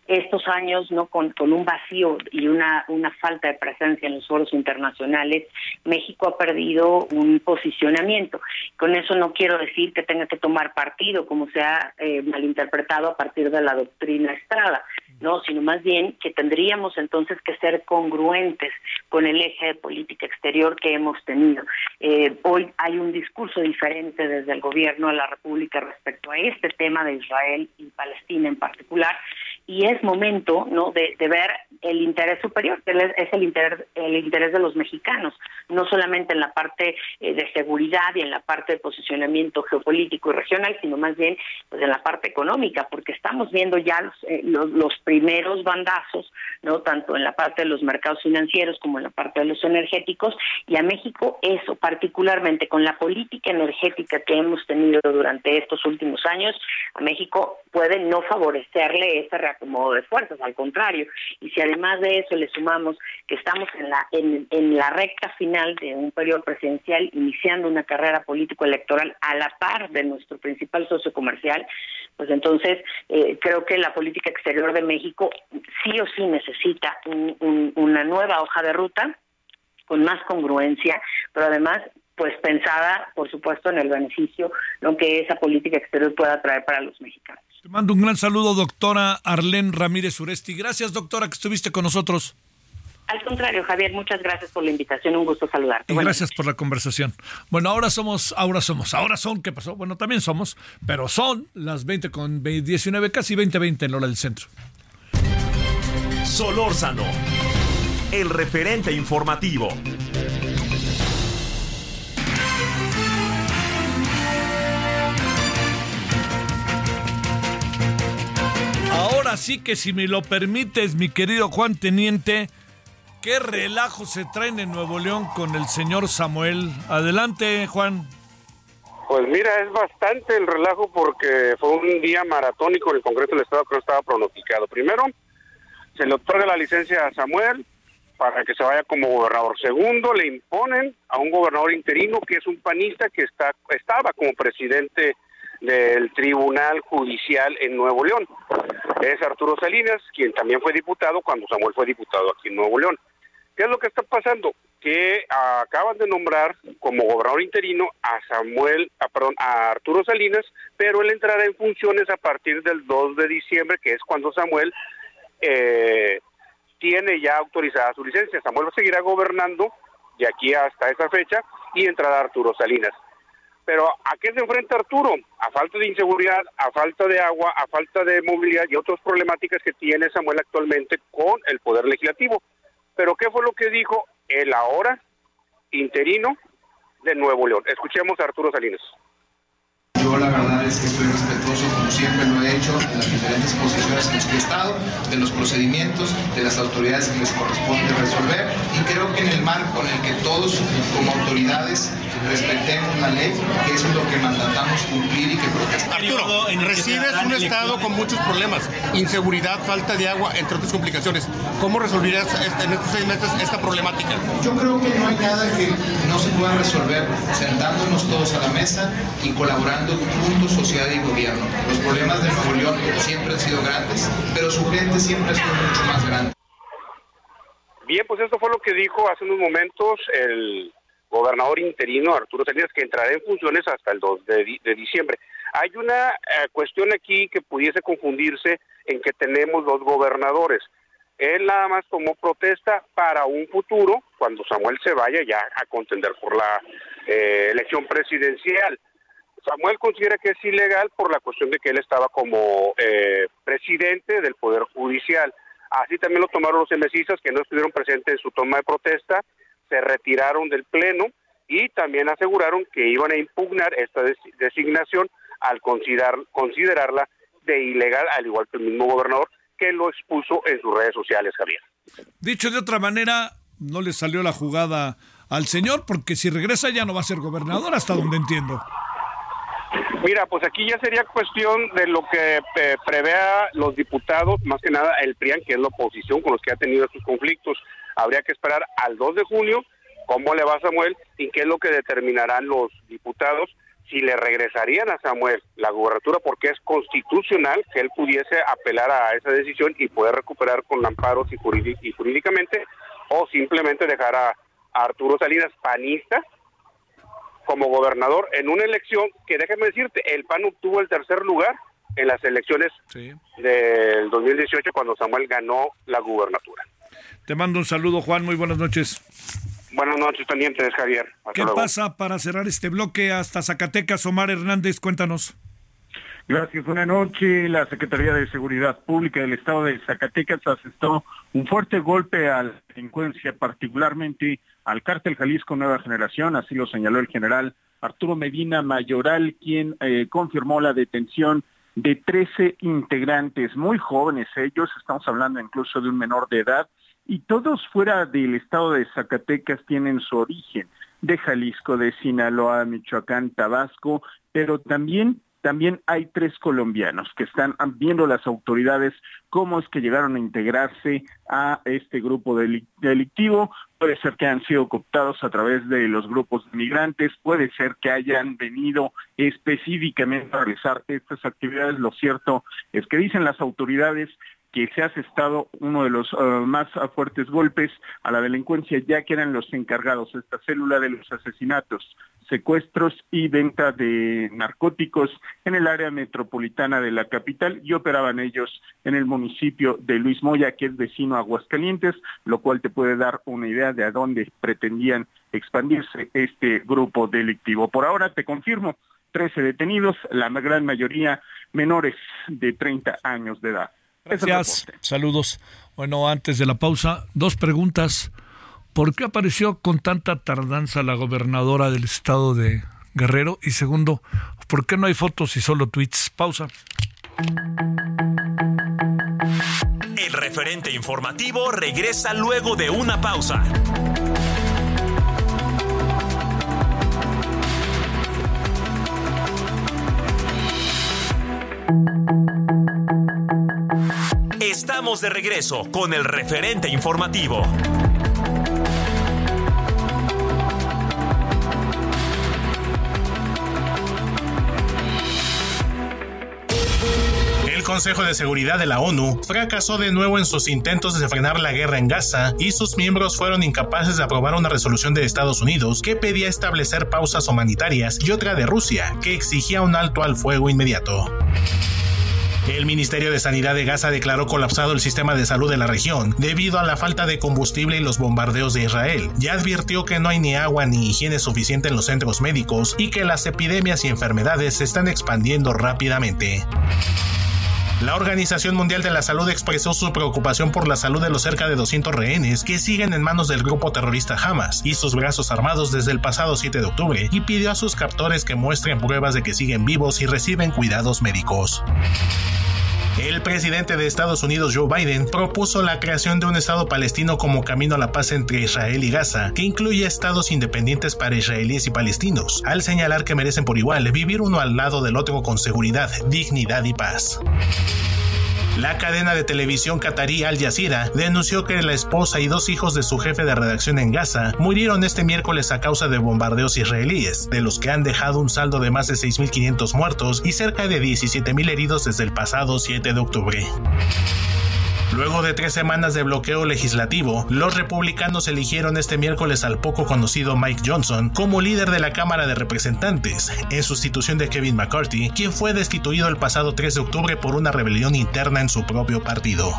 Estos años, ¿no? Con, un vacío y una, una falta de presencia en los foros internacionales, México ha perdido un posicionamiento. Con eso no quiero decir que tenga que tomar partido, como se ha eh, malinterpretado a partir de la doctrina Estrada, ¿no? Sino más bien que tendríamos entonces que ser congruentes con el eje de política exterior que hemos tenido. Eh, hoy hay un discurso diferente desde el gobierno de la República respecto a este tema de Israel y Palestina en particular, y es momento no de, ver el interés superior que es el interés el interés de los mexicanos no solamente en la parte eh, de seguridad y en la parte de posicionamiento geopolítico y regional sino más bien pues en la parte económica porque estamos viendo ya los, eh, los, primeros bandazos no tanto en la parte de los mercados financieros como en la parte de los energéticos y a México eso particularmente con la política energética que hemos tenido durante estos últimos años a México puede no favorecerle esa reacomodo de fuerzas, al contrario. Y si además de eso le sumamos que estamos en la, en, la recta final de un periodo presidencial, iniciando una carrera político-electoral a la par de nuestro principal socio comercial, pues entonces eh, creo que la política exterior de México sí o sí necesita una nueva hoja de ruta con más congruencia, pero además pues pensada, por supuesto, en el beneficio lo que esa política exterior pueda traer para los mexicanos. Te mando un gran saludo, doctora Arlén Ramírez Uresti. Gracias, doctora, que estuviste con nosotros. Al contrario, Javier, muchas gracias por la invitación, un gusto saludarte. Y gracias por la conversación. Bueno, ahora somos, ahora somos, ahora son, ¿qué pasó? Bueno, también somos, pero son las 20 con 19, casi 20, 20 en hora del centro. Solórzano, el referente informativo. Ahora sí que si me lo permites, mi querido Juan Teniente, qué relajo se traen en Nuevo León con el señor Samuel. Adelante, Juan. Pues mira, es bastante el relajo porque fue un día maratónico en el Congreso del Estado que estaba pronosticado. Primero, se le otorga la licencia a Samuel para que se vaya como gobernador. Segundo, le imponen a un gobernador interino que es un panista que está, estaba como presidente del Tribunal Judicial en Nuevo León. Es Arturo Salinas, quien también fue diputado cuando Samuel fue diputado aquí en Nuevo León. ¿Qué es lo que está pasando? Que acaban de nombrar como gobernador interino a Samuel, a, perdón, a Arturo Salinas, pero él entrará en funciones a partir del 2 de diciembre, que es cuando Samuel eh, tiene ya autorizada su licencia. Samuel seguirá gobernando de aquí hasta esa fecha y entrará Arturo Salinas. Pero ¿a qué se enfrenta Arturo? A falta de inseguridad, a falta de agua, a falta de movilidad y otras problemáticas que tiene Samuel actualmente con el Poder Legislativo. Pero ¿qué fue lo que dijo el ahora interino de Nuevo León? Escuchemos a Arturo Salinas. Yo la verdad es que estoy respetuoso, siempre lo he hecho, de las diferentes posiciones en las que he estado, de los procedimientos, de las autoridades que les corresponde resolver y creo que en el marco en el que todos como autoridades respetemos la ley, que eso es lo que mandatamos cumplir y que protestamos. Arturo, recibes un estado con muchos problemas, inseguridad, falta de agua, entre otras complicaciones. ¿Cómo resolverías en estos seis meses esta problemática? Yo creo que no hay nada que no se pueda resolver sentándonos todos a la mesa y colaborando juntos sociedad y gobierno. Los problemas de Nuevo León siempre han sido grandes, pero su gente siempre ha sido mucho más grande. Bien, pues esto fue lo que dijo hace unos momentos el gobernador interino Arturo Salinas, que entrará en funciones hasta el 2 de, diciembre. Hay una eh, cuestión aquí que pudiese confundirse en que tenemos dos gobernadores. Él nada más tomó protesta para un futuro, cuando Samuel se vaya ya a contender por la eh, elección presidencial. Samuel considera que es ilegal por la cuestión de que él estaba como eh, presidente del Poder Judicial. Así también lo tomaron los emesistas que no estuvieron presentes en su toma de protesta se retiraron del Pleno y también aseguraron que iban a impugnar esta designación al considerar, considerarla de ilegal, al igual que el mismo gobernador que lo expuso en sus redes sociales, Javier. Dicho de otra manera, no le salió la jugada al señor, porque si regresa ya no va a ser gobernador, hasta donde entiendo. Mira, pues aquí ya sería cuestión de lo que eh, prevea los diputados, más que nada el PRIAN, que es la oposición con los que ha tenido sus conflictos. Habría que esperar al 2 de junio cómo le va a Samuel y qué es lo que determinarán los diputados si le regresarían a Samuel la gubernatura porque es constitucional que él pudiese apelar a esa decisión y poder recuperar con amparos y, jurídicamente o simplemente dejar a, Arturo Salinas panista como gobernador en una elección que déjame decirte, el PAN obtuvo el tercer lugar en las elecciones del 2018 cuando Samuel ganó la gubernatura. Te mando un saludo, Juan. Muy buenas noches. Buenas noches, teniente Javier. ¿Qué pasa para cerrar este bloque hasta Zacatecas? Omar Hernández, cuéntanos. Gracias, buenas noches. La Secretaría de Seguridad Pública del Estado de Zacatecas asestó un fuerte golpe a la delincuencia, particularmente al cártel Jalisco Nueva Generación, así lo señaló el general Arturo Medina Mayoral, quien eh, confirmó la detención de 13 integrantes, muy jóvenes ellos, estamos hablando incluso de un menor de edad, y todos fuera del estado de Zacatecas tienen su origen de Jalisco, de Sinaloa, Michoacán, Tabasco, pero también también hay tres colombianos que están viendo las autoridades cómo es que llegaron a integrarse a este grupo delictivo. Puede ser que han sido cooptados a través de los grupos de migrantes, puede ser que hayan venido específicamente a realizar estas actividades. Lo cierto es que dicen las autoridades que se ha asestado uno de los uh, más fuertes golpes a la delincuencia, ya que eran los encargados de esta célula de los asesinatos, secuestros y venta de narcóticos en el área metropolitana de la capital y operaban ellos en el municipio de Luis Moya, que es vecino a Aguascalientes, lo cual te puede dar una idea de a dónde pretendían expandirse este grupo delictivo. Por ahora te confirmo, 13 detenidos, la gran mayoría menores de 30 años de edad. Gracias. Saludos. Bueno, antes de la pausa, dos preguntas. ¿Por qué apareció con tanta tardanza la gobernadora del estado de Guerrero? Y segundo, ¿por qué no hay fotos y solo tweets? Pausa. El referente informativo regresa luego de una pausa. De regreso con el referente informativo. El Consejo de Seguridad de la ONU fracasó de nuevo en sus intentos de frenar la guerra en Gaza y sus miembros fueron incapaces de aprobar una resolución de Estados Unidos que pedía establecer pausas humanitarias y otra de Rusia que exigía un alto al fuego inmediato. El Ministerio de Sanidad de Gaza declaró colapsado el sistema de salud de la región debido a la falta de combustible y los bombardeos de Israel. Ya advirtió que no hay ni agua ni higiene suficiente en los centros médicos y que las epidemias y enfermedades se están expandiendo rápidamente. La Organización Mundial de la Salud expresó su preocupación por la salud de los cerca de 200 rehenes que siguen en manos del grupo terrorista Hamas y sus brazos armados desde el pasado 7 de octubre y pidió a sus captores que muestren pruebas de que siguen vivos y reciben cuidados médicos. El presidente de Estados Unidos, Joe Biden, propuso la creación de un Estado palestino como camino a la paz entre Israel y Gaza, que incluye estados independientes para israelíes y palestinos, al señalar que merecen por igual vivir uno al lado del otro con seguridad, dignidad y paz. La cadena de televisión catarí Al Jazeera denunció que la esposa y dos hijos de su jefe de redacción en Gaza murieron este miércoles a causa de bombardeos israelíes, de los que han dejado un saldo de más de 6.500 muertos y cerca de 17.000 heridos desde el pasado 7 de octubre. Luego de tres semanas de bloqueo legislativo, los republicanos eligieron este miércoles al poco conocido Mike Johnson como líder de la Cámara de Representantes, en sustitución de Kevin McCarthy, quien fue destituido el pasado 3 de octubre por una rebelión interna en su propio partido.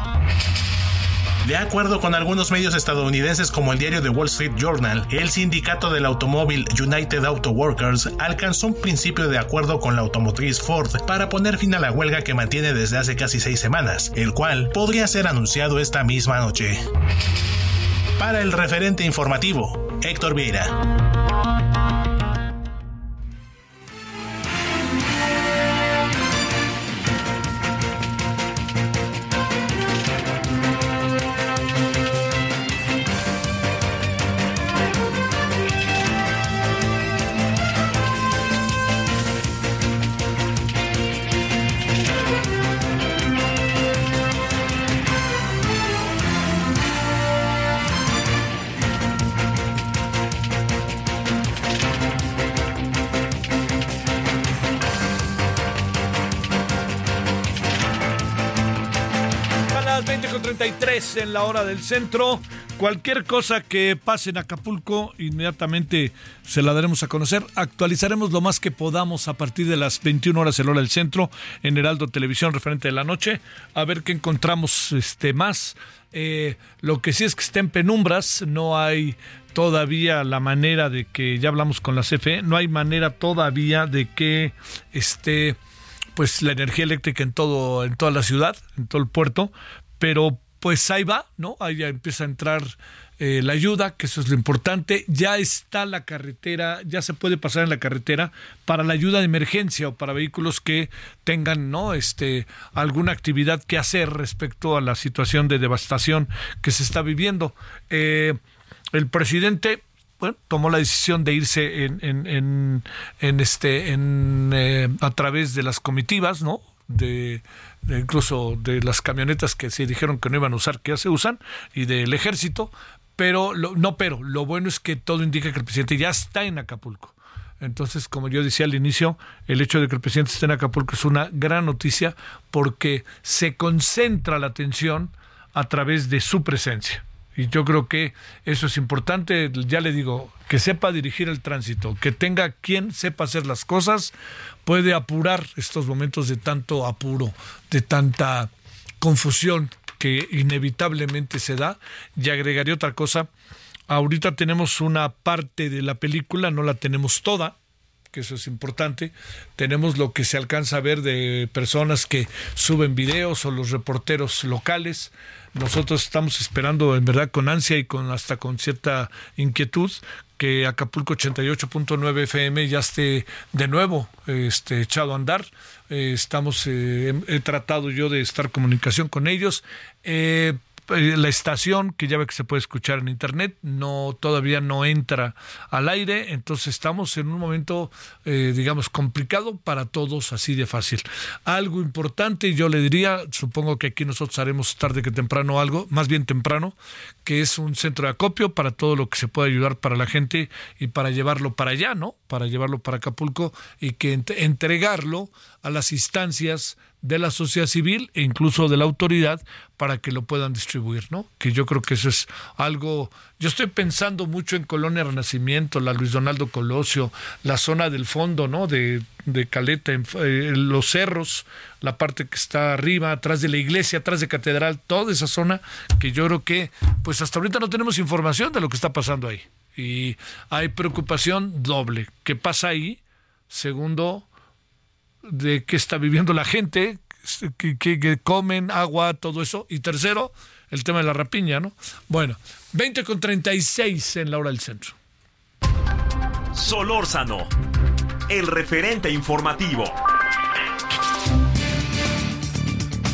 De acuerdo con algunos medios estadounidenses como el diario The Wall Street Journal, el sindicato del automóvil United Auto Workers alcanzó un principio de acuerdo con la automotriz Ford para poner fin a la huelga que mantiene desde hace casi seis semanas, el cual podría ser anunciado esta misma noche. Para el referente informativo, Héctor Vieira. 20.33 en la hora del centro. Cualquier cosa que pase en Acapulco, inmediatamente se la daremos a conocer. Actualizaremos lo más que podamos a partir de las 21 horas en la hora del centro en Heraldo Televisión referente de la noche. A ver qué encontramos este, más. Eh, lo que sí es que está en penumbras, no hay todavía la manera de que, ya hablamos con la CFE, no hay manera todavía de que esté pues la energía eléctrica en todo en toda la ciudad, en todo el puerto, pero pues ahí va, ¿no? Ahí ya empieza a entrar eh, la ayuda, que eso es lo importante. Ya está la carretera, ya se puede pasar en la carretera para la ayuda de emergencia o para vehículos que tengan, ¿no? Este, alguna actividad que hacer respecto a la situación de devastación que se está viviendo. Eh, el presidente bueno, tomó la decisión de irse en, en, en, este, en, eh, a través de las comitivas, ¿no? De, incluso de las camionetas que se dijeron que no iban a usar, que ya se usan, y del ejército, pero no, pero lo bueno es que todo indica que el presidente ya está en Acapulco. Entonces, como yo decía al inicio, el hecho de que el presidente esté en Acapulco es una gran noticia porque se concentra la atención a través de su presencia. Y yo creo que eso es importante, ya le digo, que sepa dirigir el tránsito, que tenga quien sepa hacer las cosas, puede apurar estos momentos de tanto apuro, de tanta confusión que inevitablemente se da. Y agregaría otra cosa, ahorita tenemos una parte de la película, no la tenemos toda, que eso es importante. Tenemos lo que se alcanza a ver de personas que suben videos o los reporteros locales. Nosotros estamos esperando en verdad con ansia y con hasta con cierta inquietud que Acapulco 88.9 FM ya esté de nuevo este, echado a andar. Eh, estamos, eh, he, tratado yo de estar en comunicación con ellos. Eh, la estación que ya ve que se puede escuchar en internet no todavía no entra al aire entonces estamos en un momento eh, digamos complicado para todos así de fácil. Algo importante yo le diría supongo que aquí nosotros haremos tarde que temprano algo más bien temprano que es un centro de acopio para todo lo que se puede ayudar para la gente y para llevarlo para allá no para llevarlo para Acapulco y que entregarlo a las instancias de la sociedad civil e incluso de la autoridad para que lo puedan distribuir, ¿no? Que yo creo que eso es algo. Yo estoy pensando mucho en Colonia Renacimiento, la Luis Donaldo Colosio, la zona del fondo, ¿no? De, de Caleta, en, eh, los cerros, la parte que está arriba, atrás de la iglesia, atrás de Catedral, toda esa zona que yo creo que, pues hasta ahorita no tenemos información de lo que está pasando ahí. Y hay preocupación doble. ¿Qué pasa ahí? Segundo, de qué está viviendo la gente, que, comen, agua, todo eso. Y tercero, el tema de la rapiña, ¿no? Bueno, 20 con 36 en la hora del centro. Solórzano, el referente informativo.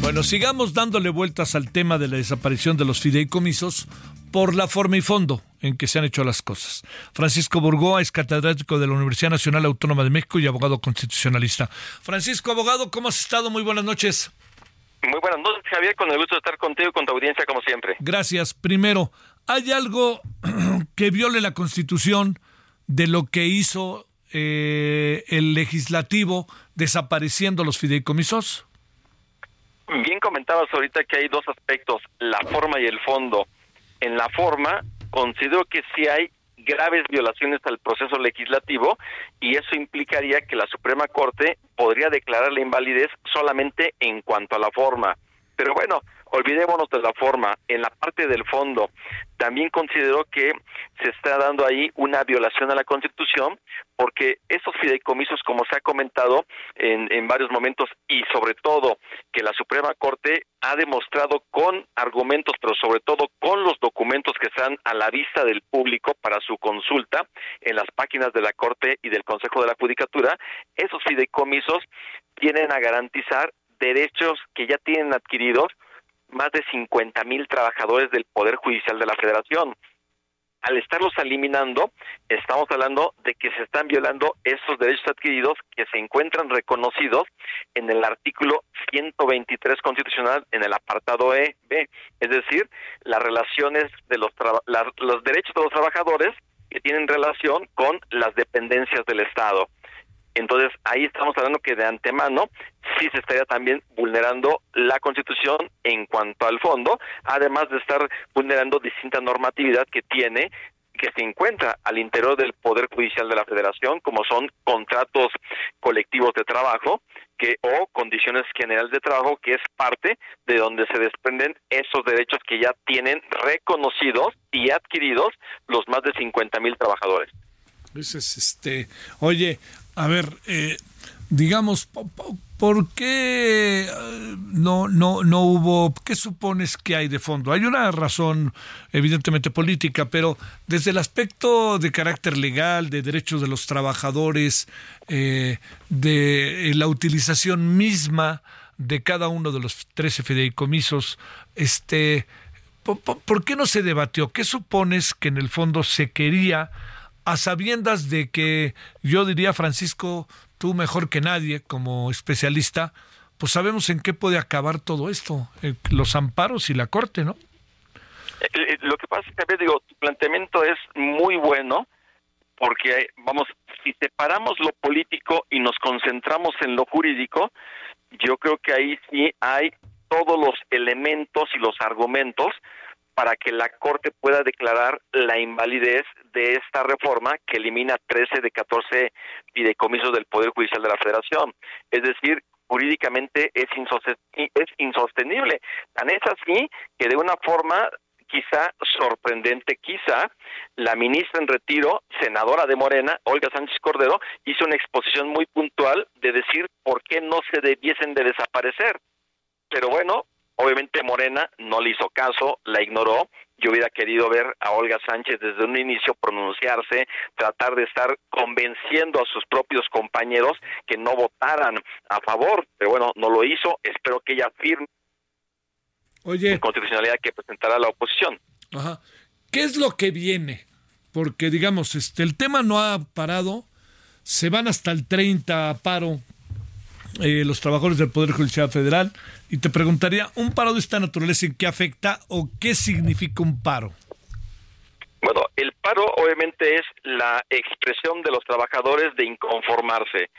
Bueno, sigamos dándole vueltas al tema de la desaparición de los fideicomisos por la forma y fondo en que se han hecho las cosas. Francisco Burgoa es catedrático de la Universidad Nacional Autónoma de México y abogado constitucionalista. Francisco, abogado, ¿cómo has estado? Muy buenas noches. Muy buenas noches, Javier, con el gusto de estar contigo y con tu audiencia como siempre. Gracias. Primero, ¿hay algo que viole la Constitución de lo que hizo eh, el legislativo desapareciendo los fideicomisos? Bien comentabas ahorita que hay dos aspectos, la forma y el fondo en la forma, considero que sí hay graves violaciones al proceso legislativo y eso implicaría que la Suprema Corte podría declarar la invalidez solamente en cuanto a la forma. Pero bueno, olvidémonos de la forma, en la parte del fondo, también considero que se está dando ahí una violación a la Constitución, porque esos fideicomisos, como se ha comentado en, en varios momentos, y sobre todo que la Suprema Corte ha demostrado con argumentos, pero sobre todo con los documentos que están a la vista del público para su consulta en las páginas de la Corte y del Consejo de la Judicatura, esos fideicomisos vienen a garantizar derechos que ya tienen adquiridos más de 50 mil trabajadores del Poder Judicial de la Federación. Al estarlos eliminando, estamos hablando de que se están violando esos derechos adquiridos que se encuentran reconocidos en el artículo 123 constitucional en el apartado E, B, es decir, las relaciones de los, los derechos de los trabajadores que tienen relación con las dependencias del Estado. Entonces ahí estamos hablando que de antemano sí se estaría también vulnerando la Constitución en cuanto al fondo, además de estar vulnerando distinta normatividad que tiene que se encuentra al interior del Poder Judicial de la Federación, como son contratos colectivos de trabajo que o condiciones generales de trabajo, que es parte de donde se desprenden esos derechos que ya tienen reconocidos y adquiridos los más de 50 mil trabajadores. es este, oye, a ver, eh, digamos, ¿por qué eh, no, no, no hubo, qué supones que hay de fondo? Hay una razón evidentemente política, pero desde el aspecto de carácter legal, de derechos de los trabajadores, eh, de la utilización misma de cada uno de los 13 fideicomisos, este, ¿por, qué no se debatió? ¿Qué supones que en el fondo se quería a sabiendas de que yo diría, Francisco, tú mejor que nadie como especialista, pues sabemos en qué puede acabar todo esto, eh, los amparos y la corte, ¿no? Eh, eh, lo que pasa es que, digo, tu planteamiento es muy bueno, porque, vamos, si separamos lo político y nos concentramos en lo jurídico, yo creo que ahí sí hay todos los elementos y los argumentos para que la Corte pueda declarar la invalidez de esta reforma que elimina 13 de 14 fideicomisos del Poder Judicial de la Federación. Es decir, jurídicamente es, es insostenible. Tan es así que de una forma quizá sorprendente, quizá la ministra en retiro, senadora de Morena, Olga Sánchez Cordero, hizo una exposición muy puntual de decir por qué no se debiesen de desaparecer. Pero bueno, Obviamente Morena no le hizo caso, la ignoró. Yo hubiera querido ver a Olga Sánchez desde un inicio pronunciarse, tratar de estar convenciendo a sus propios compañeros que no votaran a favor, pero bueno, no lo hizo. Espero que ella firme Oye, la constitucionalidad que presentará la oposición. Ajá. ¿Qué es lo que viene? Porque digamos, este el tema no ha parado, se van hasta el 30 a paro eh, los trabajadores del Poder Judicial Federal y te preguntaría, ¿un paro de esta naturaleza en qué afecta o qué significa un paro? Bueno, el paro obviamente es la expresión de los trabajadores de inconformarse.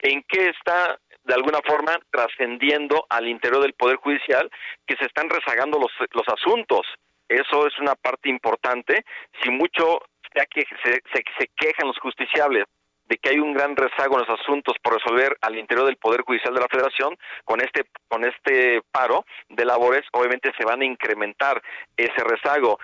¿En qué está de alguna forma trascendiendo al interior del Poder Judicial que se están rezagando los, los asuntos? Eso es una parte importante. Si mucho se, se, se quejan los justiciables de que hay un gran rezago en los asuntos por resolver al interior del Poder Judicial de la Federación, con este, con este paro de labores, obviamente se van a incrementar ese rezago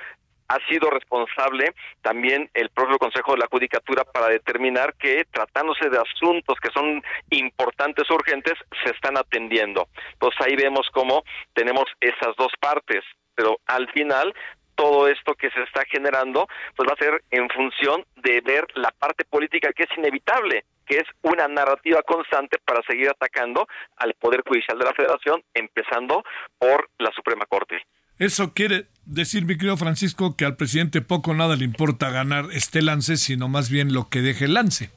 ha sido responsable también el propio Consejo de la Judicatura para determinar que tratándose de asuntos que son importantes urgentes, se están atendiendo. Entonces ahí vemos cómo tenemos esas dos partes, pero al final todo esto que se está generando, pues va a ser en función de ver la parte política que es inevitable, que es una narrativa constante para seguir atacando al Poder Judicial de la Federación, empezando por la Suprema Corte. Eso quiere decir, mi querido Francisco, que al presidente poco o nada le importa ganar este lance, sino más bien lo que deje el lance.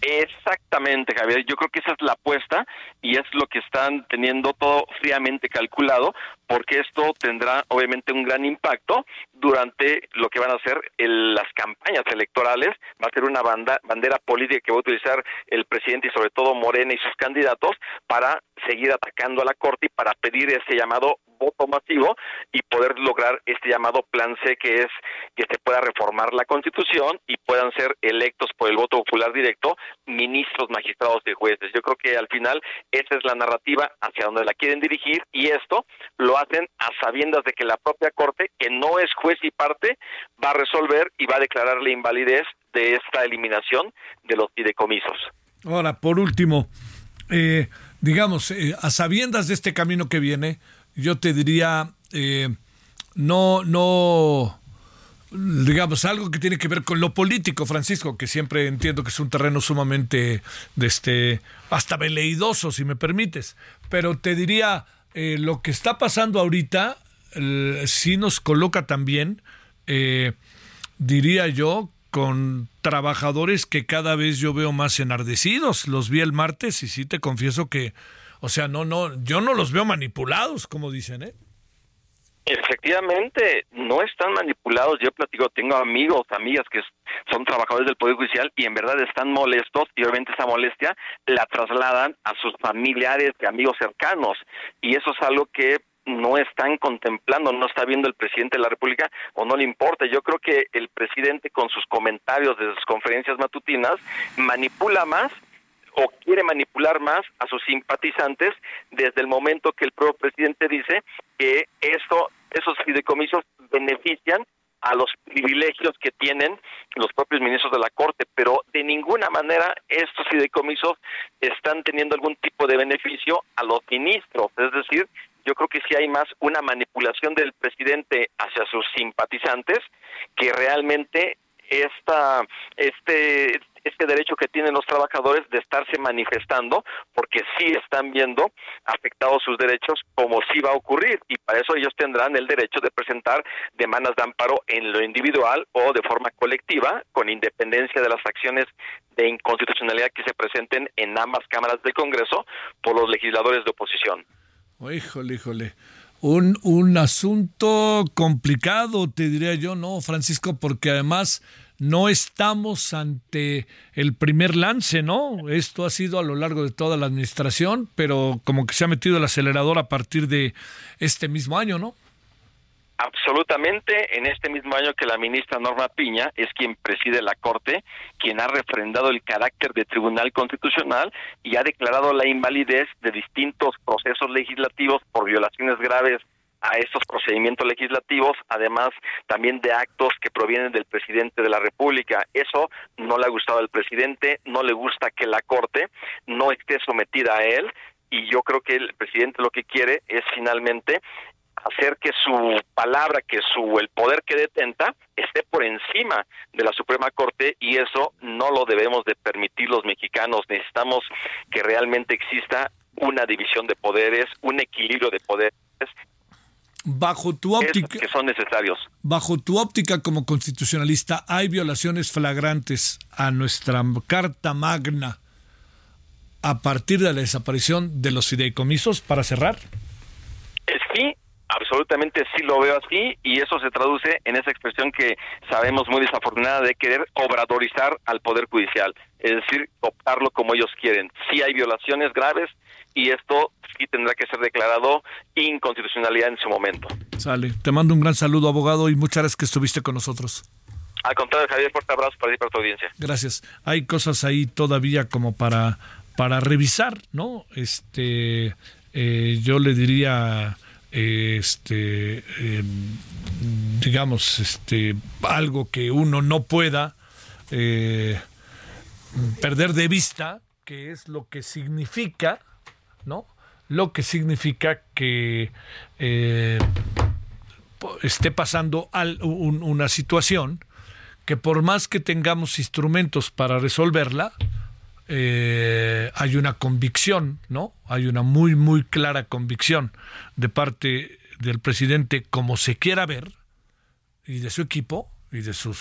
Exactamente, Javier. Yo creo que esa es la apuesta y es lo que están teniendo todo fríamente calculado, porque esto tendrá obviamente un gran impacto durante lo que van a ser las campañas electorales. Va a ser una bandera política que va a utilizar el presidente y sobre todo Morena y sus candidatos para seguir atacando a la Corte y para pedir ese llamado voto masivo y poder lograr este llamado plan C que es que se pueda reformar la constitución y puedan ser electos por el voto popular directo ministros, magistrados y jueces. Yo creo que al final esa es la narrativa hacia donde la quieren dirigir y esto lo hacen a sabiendas de que la propia Corte, que no es juez y parte, va a resolver y va a declarar la invalidez de esta eliminación de los fideicomisos. Ahora, por último, eh, digamos, eh, a sabiendas de este camino que viene, yo te diría, eh, no, no, digamos, algo que tiene que ver con lo político, Francisco, que siempre entiendo que es un terreno sumamente, de este, hasta veleidoso, si me permites, pero te diría, eh, lo que está pasando ahorita, sí nos coloca también, eh, diría yo, con trabajadores que cada vez yo veo más enardecidos. Los vi el martes y sí te confieso que o sea, no, no, yo no los veo manipulados, como dicen, ¿eh? Efectivamente, no están manipulados. Yo platico, tengo amigos, amigas que son trabajadores del Poder Judicial y en verdad están molestos y obviamente esa molestia la trasladan a sus familiares y amigos cercanos. Y eso es algo que no están contemplando, no está viendo el presidente de la República o no le importa. Yo creo que el presidente con sus comentarios de sus conferencias matutinas manipula más o quiere manipular más a sus simpatizantes desde el momento que el propio presidente dice que esto, esos fideicomisos benefician a los privilegios que tienen los propios ministros de la Corte, pero de ninguna manera estos fideicomisos están teniendo algún tipo de beneficio a los ministros, es decir, yo creo que sí hay más una manipulación del presidente hacia sus simpatizantes que realmente esta, este, este derecho que tienen los trabajadores de estarse manifestando, porque sí están viendo afectados sus derechos como sí va a ocurrir, y para eso ellos tendrán el derecho de presentar demandas de amparo en lo individual o de forma colectiva, con independencia de las acciones de inconstitucionalidad que se presenten en ambas cámaras del Congreso por los legisladores de oposición. híjole, híjole. Un, un asunto complicado, te diría yo, ¿no, Francisco? Porque además no estamos ante el primer lance, ¿no? Esto ha sido a lo largo de toda la administración, pero como que se ha metido el acelerador a partir de este mismo año, ¿no? Absolutamente, en este mismo año que la ministra Norma Piña es quien preside la Corte, quien ha refrendado el carácter de Tribunal Constitucional y ha declarado la invalidez de distintos procesos legislativos por violaciones graves a estos procedimientos legislativos, además también de actos que provienen del presidente de la República. Eso no le ha gustado al presidente, no le gusta que la Corte no esté sometida a él y yo creo que el presidente lo que quiere es finalmente hacer que su palabra, que su el poder que detenta esté por encima de la Suprema Corte y eso no lo debemos de permitir los mexicanos. Necesitamos que realmente exista una división de poderes, un equilibrio de poderes Bajo tu óptica. Que son necesarios. Bajo tu óptica como constitucionalista, ¿hay violaciones flagrantes a nuestra Carta Magna a partir de la desaparición de los fideicomisos para cerrar? Sí, absolutamente sí lo veo así y eso se traduce en esa expresión que sabemos muy desafortunada de querer obradorizar al Poder Judicial, es decir, optarlo como ellos quieren. Sí hay violaciones graves y esto sí tendrá que ser declarado inconstitucionalidad en su momento. Sale. Te mando un gran saludo, abogado, y muchas gracias que estuviste con nosotros. Al contrario, Javier, fuerte abrazo para ti para tu audiencia. Gracias. Hay cosas ahí todavía como para, para revisar, ¿no? Este, eh, yo le diría, este, em, digamos, este, algo que uno no pueda eh, perder de vista, que es lo que significa ¿no? Lo que significa que eh, esté pasando una situación que por más que tengamos instrumentos para resolverla, eh, hay una convicción, ¿no? Hay una muy, muy clara convicción de parte del presidente, como se quiera ver, y de su equipo, y de sus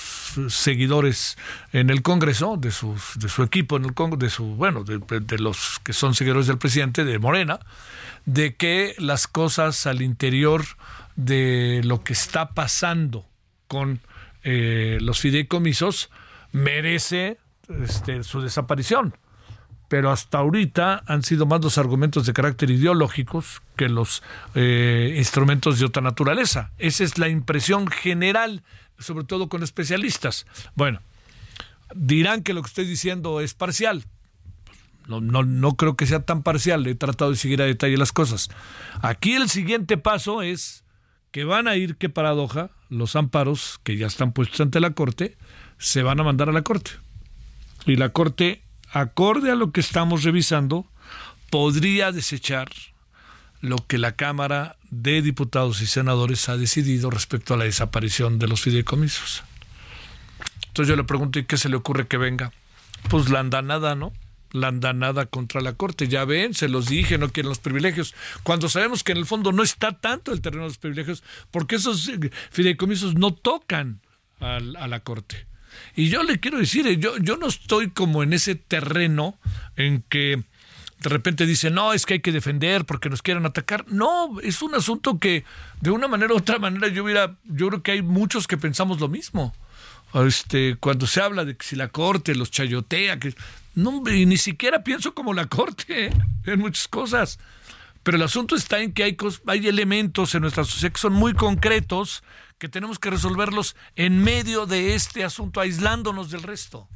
seguidores en el Congreso, de, sus, de su equipo en el Congreso, de su, bueno, de, los que son seguidores del presidente, de Morena, de que las cosas al interior de lo que está pasando con eh, los fideicomisos merece este, su desaparición. Pero hasta ahorita han sido más los argumentos de carácter ideológicos que los eh, instrumentos de otra naturaleza. Esa es la impresión general sobre todo con especialistas. Bueno, dirán que lo que estoy diciendo es parcial. No, no, no creo que sea tan parcial, he tratado de seguir a detalle las cosas. Aquí el siguiente paso es que van a ir, qué paradoja, los amparos que ya están puestos ante la Corte, se van a mandar a la Corte. Y la Corte, acorde a lo que estamos revisando, podría desechar lo que la Cámara de Diputados y Senadores ha decidido respecto a la desaparición de los fideicomisos. Entonces yo le pregunto, ¿y qué se le ocurre que venga? Pues la andanada, ¿no? La andanada contra la Corte. Ya ven, se los dije, no quieren los privilegios. Cuando sabemos que en el fondo no está tanto el terreno de los privilegios, porque esos fideicomisos no tocan a, la Corte. Y yo le quiero decir, yo, yo no estoy como en ese terreno en que de repente dicen, no, es que hay que defender porque nos quieren atacar. No, es un asunto que de una manera u otra manera yo hubiera, yo creo que hay muchos que pensamos lo mismo. Este, cuando se habla de que si la corte los chayotea, que no, ni siquiera pienso como la corte ¿eh? en muchas cosas. Pero el asunto está en que hay, hay elementos en nuestra sociedad que son muy concretos que tenemos que resolverlos en medio de este asunto, aislándonos del resto.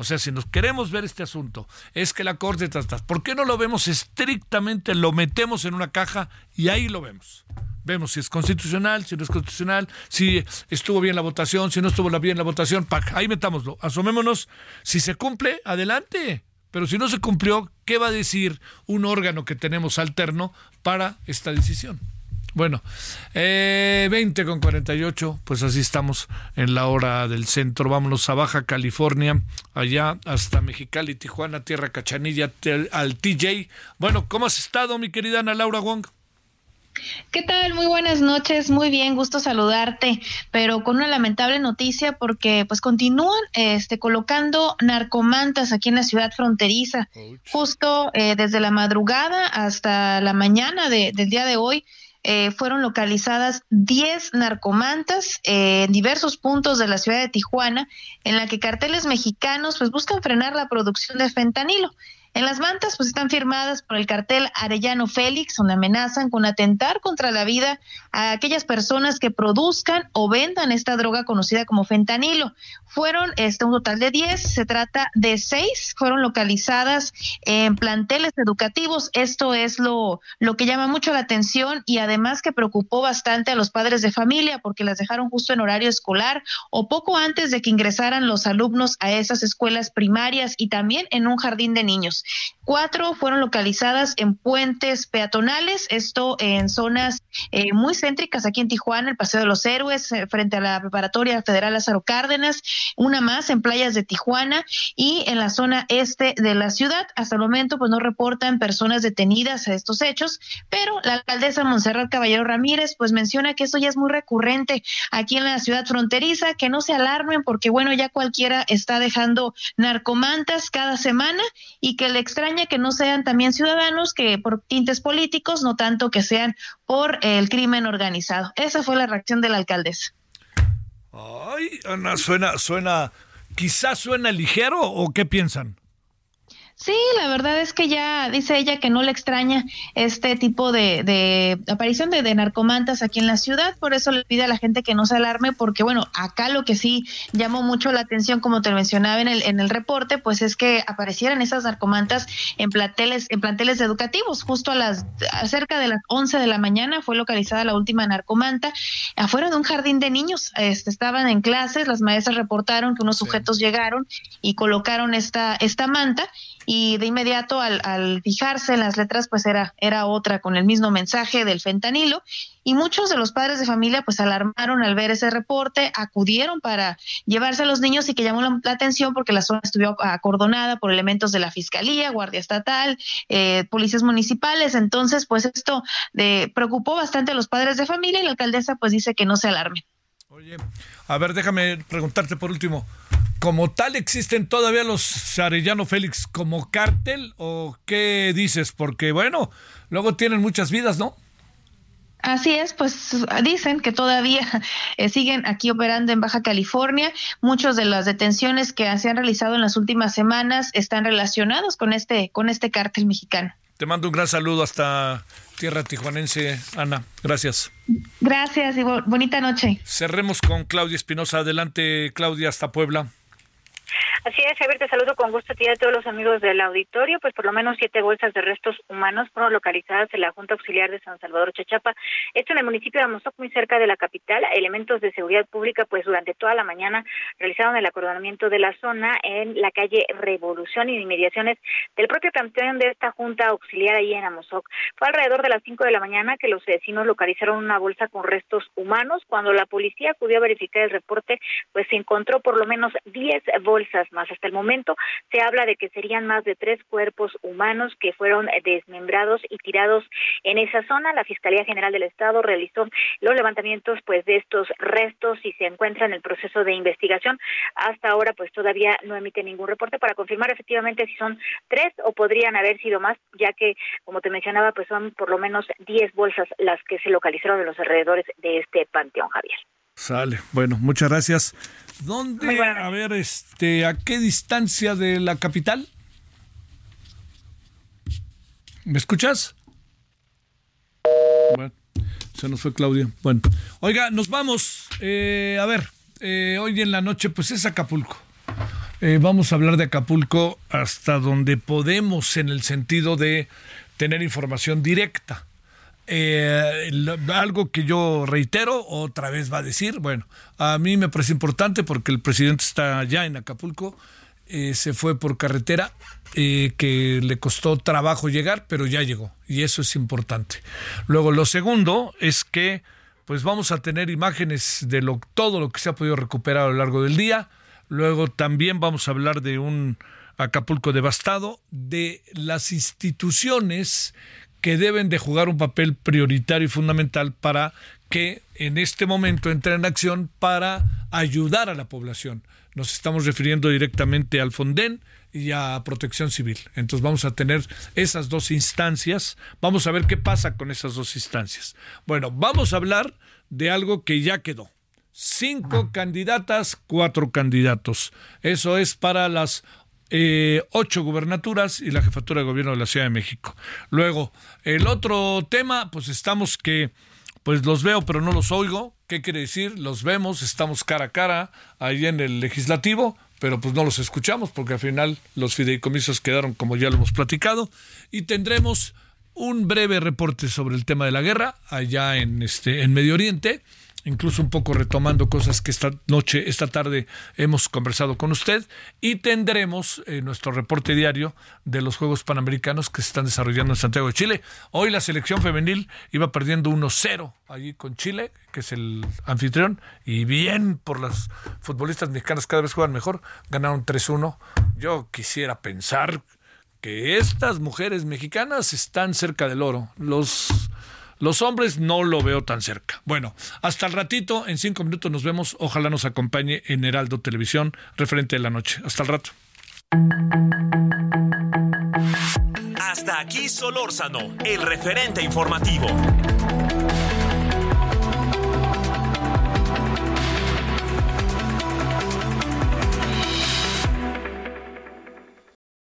O sea, si nos queremos ver este asunto, es que la Corte trata. ¿Por qué no lo vemos estrictamente, lo metemos en una caja y ahí lo vemos? Vemos si es constitucional, si no es constitucional, si estuvo bien la votación, si no estuvo bien la votación, ahí metámoslo. Asomémonos. Si se cumple, adelante. Pero si no se cumplió, ¿qué va a decir un órgano que tenemos alterno para esta decisión? Bueno, eh, 20 con 48, pues así estamos en la hora del centro. Vámonos a Baja California, allá hasta Mexicali, Tijuana, Tierra Cachanilla, al TJ. Bueno, ¿cómo has estado, mi querida Ana Laura Wong? ¿Qué tal? Muy buenas noches, muy bien, gusto saludarte, pero con una lamentable noticia porque pues continúan este colocando narcomantas aquí en la ciudad fronteriza. Justo eh, desde la madrugada hasta la mañana del día de hoy eh, fueron localizadas 10 narcomantas eh, en diversos puntos de la ciudad de Tijuana, en la que carteles mexicanos pues buscan frenar la producción de fentanilo. En las mantas pues están firmadas por el cartel Arellano Félix, donde amenazan con atentar contra la vida a aquellas personas que produzcan o vendan esta droga conocida como fentanilo. Fueron este, un total de 10, se trata de 6, fueron localizadas en planteles educativos. Esto es lo, lo que llama mucho la atención y además que preocupó bastante a los padres de familia porque las dejaron justo en horario escolar o poco antes de que ingresaran los alumnos a esas escuelas primarias y también en un jardín de niños. Cuatro fueron localizadas en puentes peatonales, esto en zonas eh, muy céntricas aquí en Tijuana, el Paseo de los Héroes, eh, frente a la Preparatoria Federal Lázaro Cárdenas, una más en playas de Tijuana y en la zona este de la ciudad. Hasta el momento, pues no reportan personas detenidas a estos hechos, pero la alcaldesa Monserrat Caballero Ramírez, pues menciona que esto ya es muy recurrente aquí en la ciudad fronteriza, que no se alarmen porque, bueno, ya cualquiera está dejando narcomantas cada semana y que le extraña que no sean también ciudadanos que por tintes políticos, no tanto que sean por el crimen organizado. Esa fue la reacción de la alcaldesa. Ay, Ana, suena, suena, quizás suena ligero o qué piensan? Sí, la verdad es que ya dice ella que no le extraña este tipo de, aparición de, narcomantas aquí en la ciudad, por eso le pide a la gente que no se alarme, porque bueno, acá lo que sí llamó mucho la atención, como te mencionaba en el, en el reporte, pues es que aparecieran esas narcomantas en planteles, en planteles educativos, justo a las cerca de las 11 de la mañana fue localizada la última narcomanta afuera de un jardín de niños, este, estaban en clases, las maestras reportaron que unos sujetos llegaron y colocaron esta, esta manta y de inmediato al, fijarse en las letras pues era, era otra con el mismo mensaje del fentanilo y muchos de los padres de familia pues alarmaron al ver ese reporte, acudieron para llevarse a los niños y que llamó la, atención porque la zona estuvo acordonada por elementos de la Fiscalía, Guardia Estatal, eh, policías municipales, entonces pues esto de, preocupó bastante a los padres de familia y la alcaldesa pues dice que no se alarmen. A ver, déjame preguntarte por último, ¿como tal existen todavía los Arellano Félix como cártel o qué dices? Porque bueno, luego tienen muchas vidas, ¿no? Así es, pues dicen que todavía eh, siguen aquí operando en Baja California. Muchas de las detenciones que se han realizado en las últimas semanas están relacionados con este con este cártel mexicano. Te mando un gran saludo hasta tierra tijuanense, Ana. Gracias. Gracias y bonita noche. Cerremos con Claudia Espinosa. Adelante, Claudia, hasta Puebla. Así es, Javier, te saludo con gusto a ti y a todos los amigos del auditorio. Pues por lo menos siete bolsas de restos humanos fueron localizadas en la Junta Auxiliar de San Salvador Chachapa, esto en el municipio de Amozoc, muy cerca de la capital. Elementos de seguridad pública, pues durante toda la mañana realizaron el acordonamiento de la zona en la calle Revolución y inmediaciones del propio campeón de esta Junta Auxiliar ahí en Amozoc. Fue alrededor de las cinco de la mañana que los vecinos localizaron una bolsa con restos humanos. Cuando la policía acudió a verificar el reporte, pues se encontró por lo menos diez bolsas más. Hasta el momento se habla de que serían más de tres cuerpos humanos que fueron desmembrados y tirados en esa zona. La Fiscalía General del Estado realizó los levantamientos pues de estos restos y se encuentra en el proceso de investigación. Hasta ahora pues todavía no emite ningún reporte para confirmar efectivamente si son tres o podrían haber sido más, ya que como te mencionaba pues son por lo menos diez bolsas las que se localizaron en los alrededores de este panteón, Javier. Sale. Bueno, muchas gracias. ¿Dónde, a ver, este, a qué distancia de la capital? ¿Me escuchas? Bueno, se nos fue Claudia. Bueno, oiga, nos vamos. Eh, a ver, eh, hoy en la noche, pues es Acapulco. Eh, vamos a hablar de Acapulco hasta donde podemos en el sentido de tener información directa. Eh, algo que yo reitero, otra vez va a decir, bueno, a mí me parece importante porque el presidente está ya en Acapulco, eh, se fue por carretera, eh, que le costó trabajo llegar, pero ya llegó, y eso es importante. Luego, lo segundo es que pues vamos a tener imágenes de lo, todo lo que se ha podido recuperar a lo largo del día. Luego también vamos a hablar de un Acapulco devastado, de las instituciones que deben de jugar un papel prioritario y fundamental para que en este momento entre en acción para ayudar a la población. Nos estamos refiriendo directamente al Fonden y a Protección Civil. Entonces vamos a tener esas dos instancias. Vamos a ver qué pasa con esas dos instancias. Bueno, vamos a hablar de algo que ya quedó. Cinco candidatas, cuatro candidatos. Eso es para las eh, ocho gubernaturas y la jefatura de gobierno de la Ciudad de México. Luego, el otro tema, pues estamos que, pues los veo pero no los oigo. ¿Qué quiere decir? Los vemos, estamos cara a cara ahí en el legislativo, pero pues no los escuchamos porque al final los fideicomisos quedaron como ya lo hemos platicado y tendremos un breve reporte sobre el tema de la guerra allá en este en Medio Oriente incluso un poco retomando cosas que esta noche, esta tarde hemos conversado con usted y tendremos eh, nuestro reporte diario de los Juegos Panamericanos que se están desarrollando en Santiago de Chile. Hoy la selección femenil iba perdiendo 1-0 allí con Chile, que es el anfitrión, y bien por las futbolistas mexicanas cada vez juegan mejor, ganaron 3-1. Yo quisiera pensar que estas mujeres mexicanas están cerca del oro. Los los hombres no lo veo tan cerca. Bueno, hasta el ratito, en cinco minutos nos vemos. Ojalá nos acompañe en Heraldo Televisión, referente de la noche. Hasta el rato. Hasta aquí Solórzano, el referente informativo.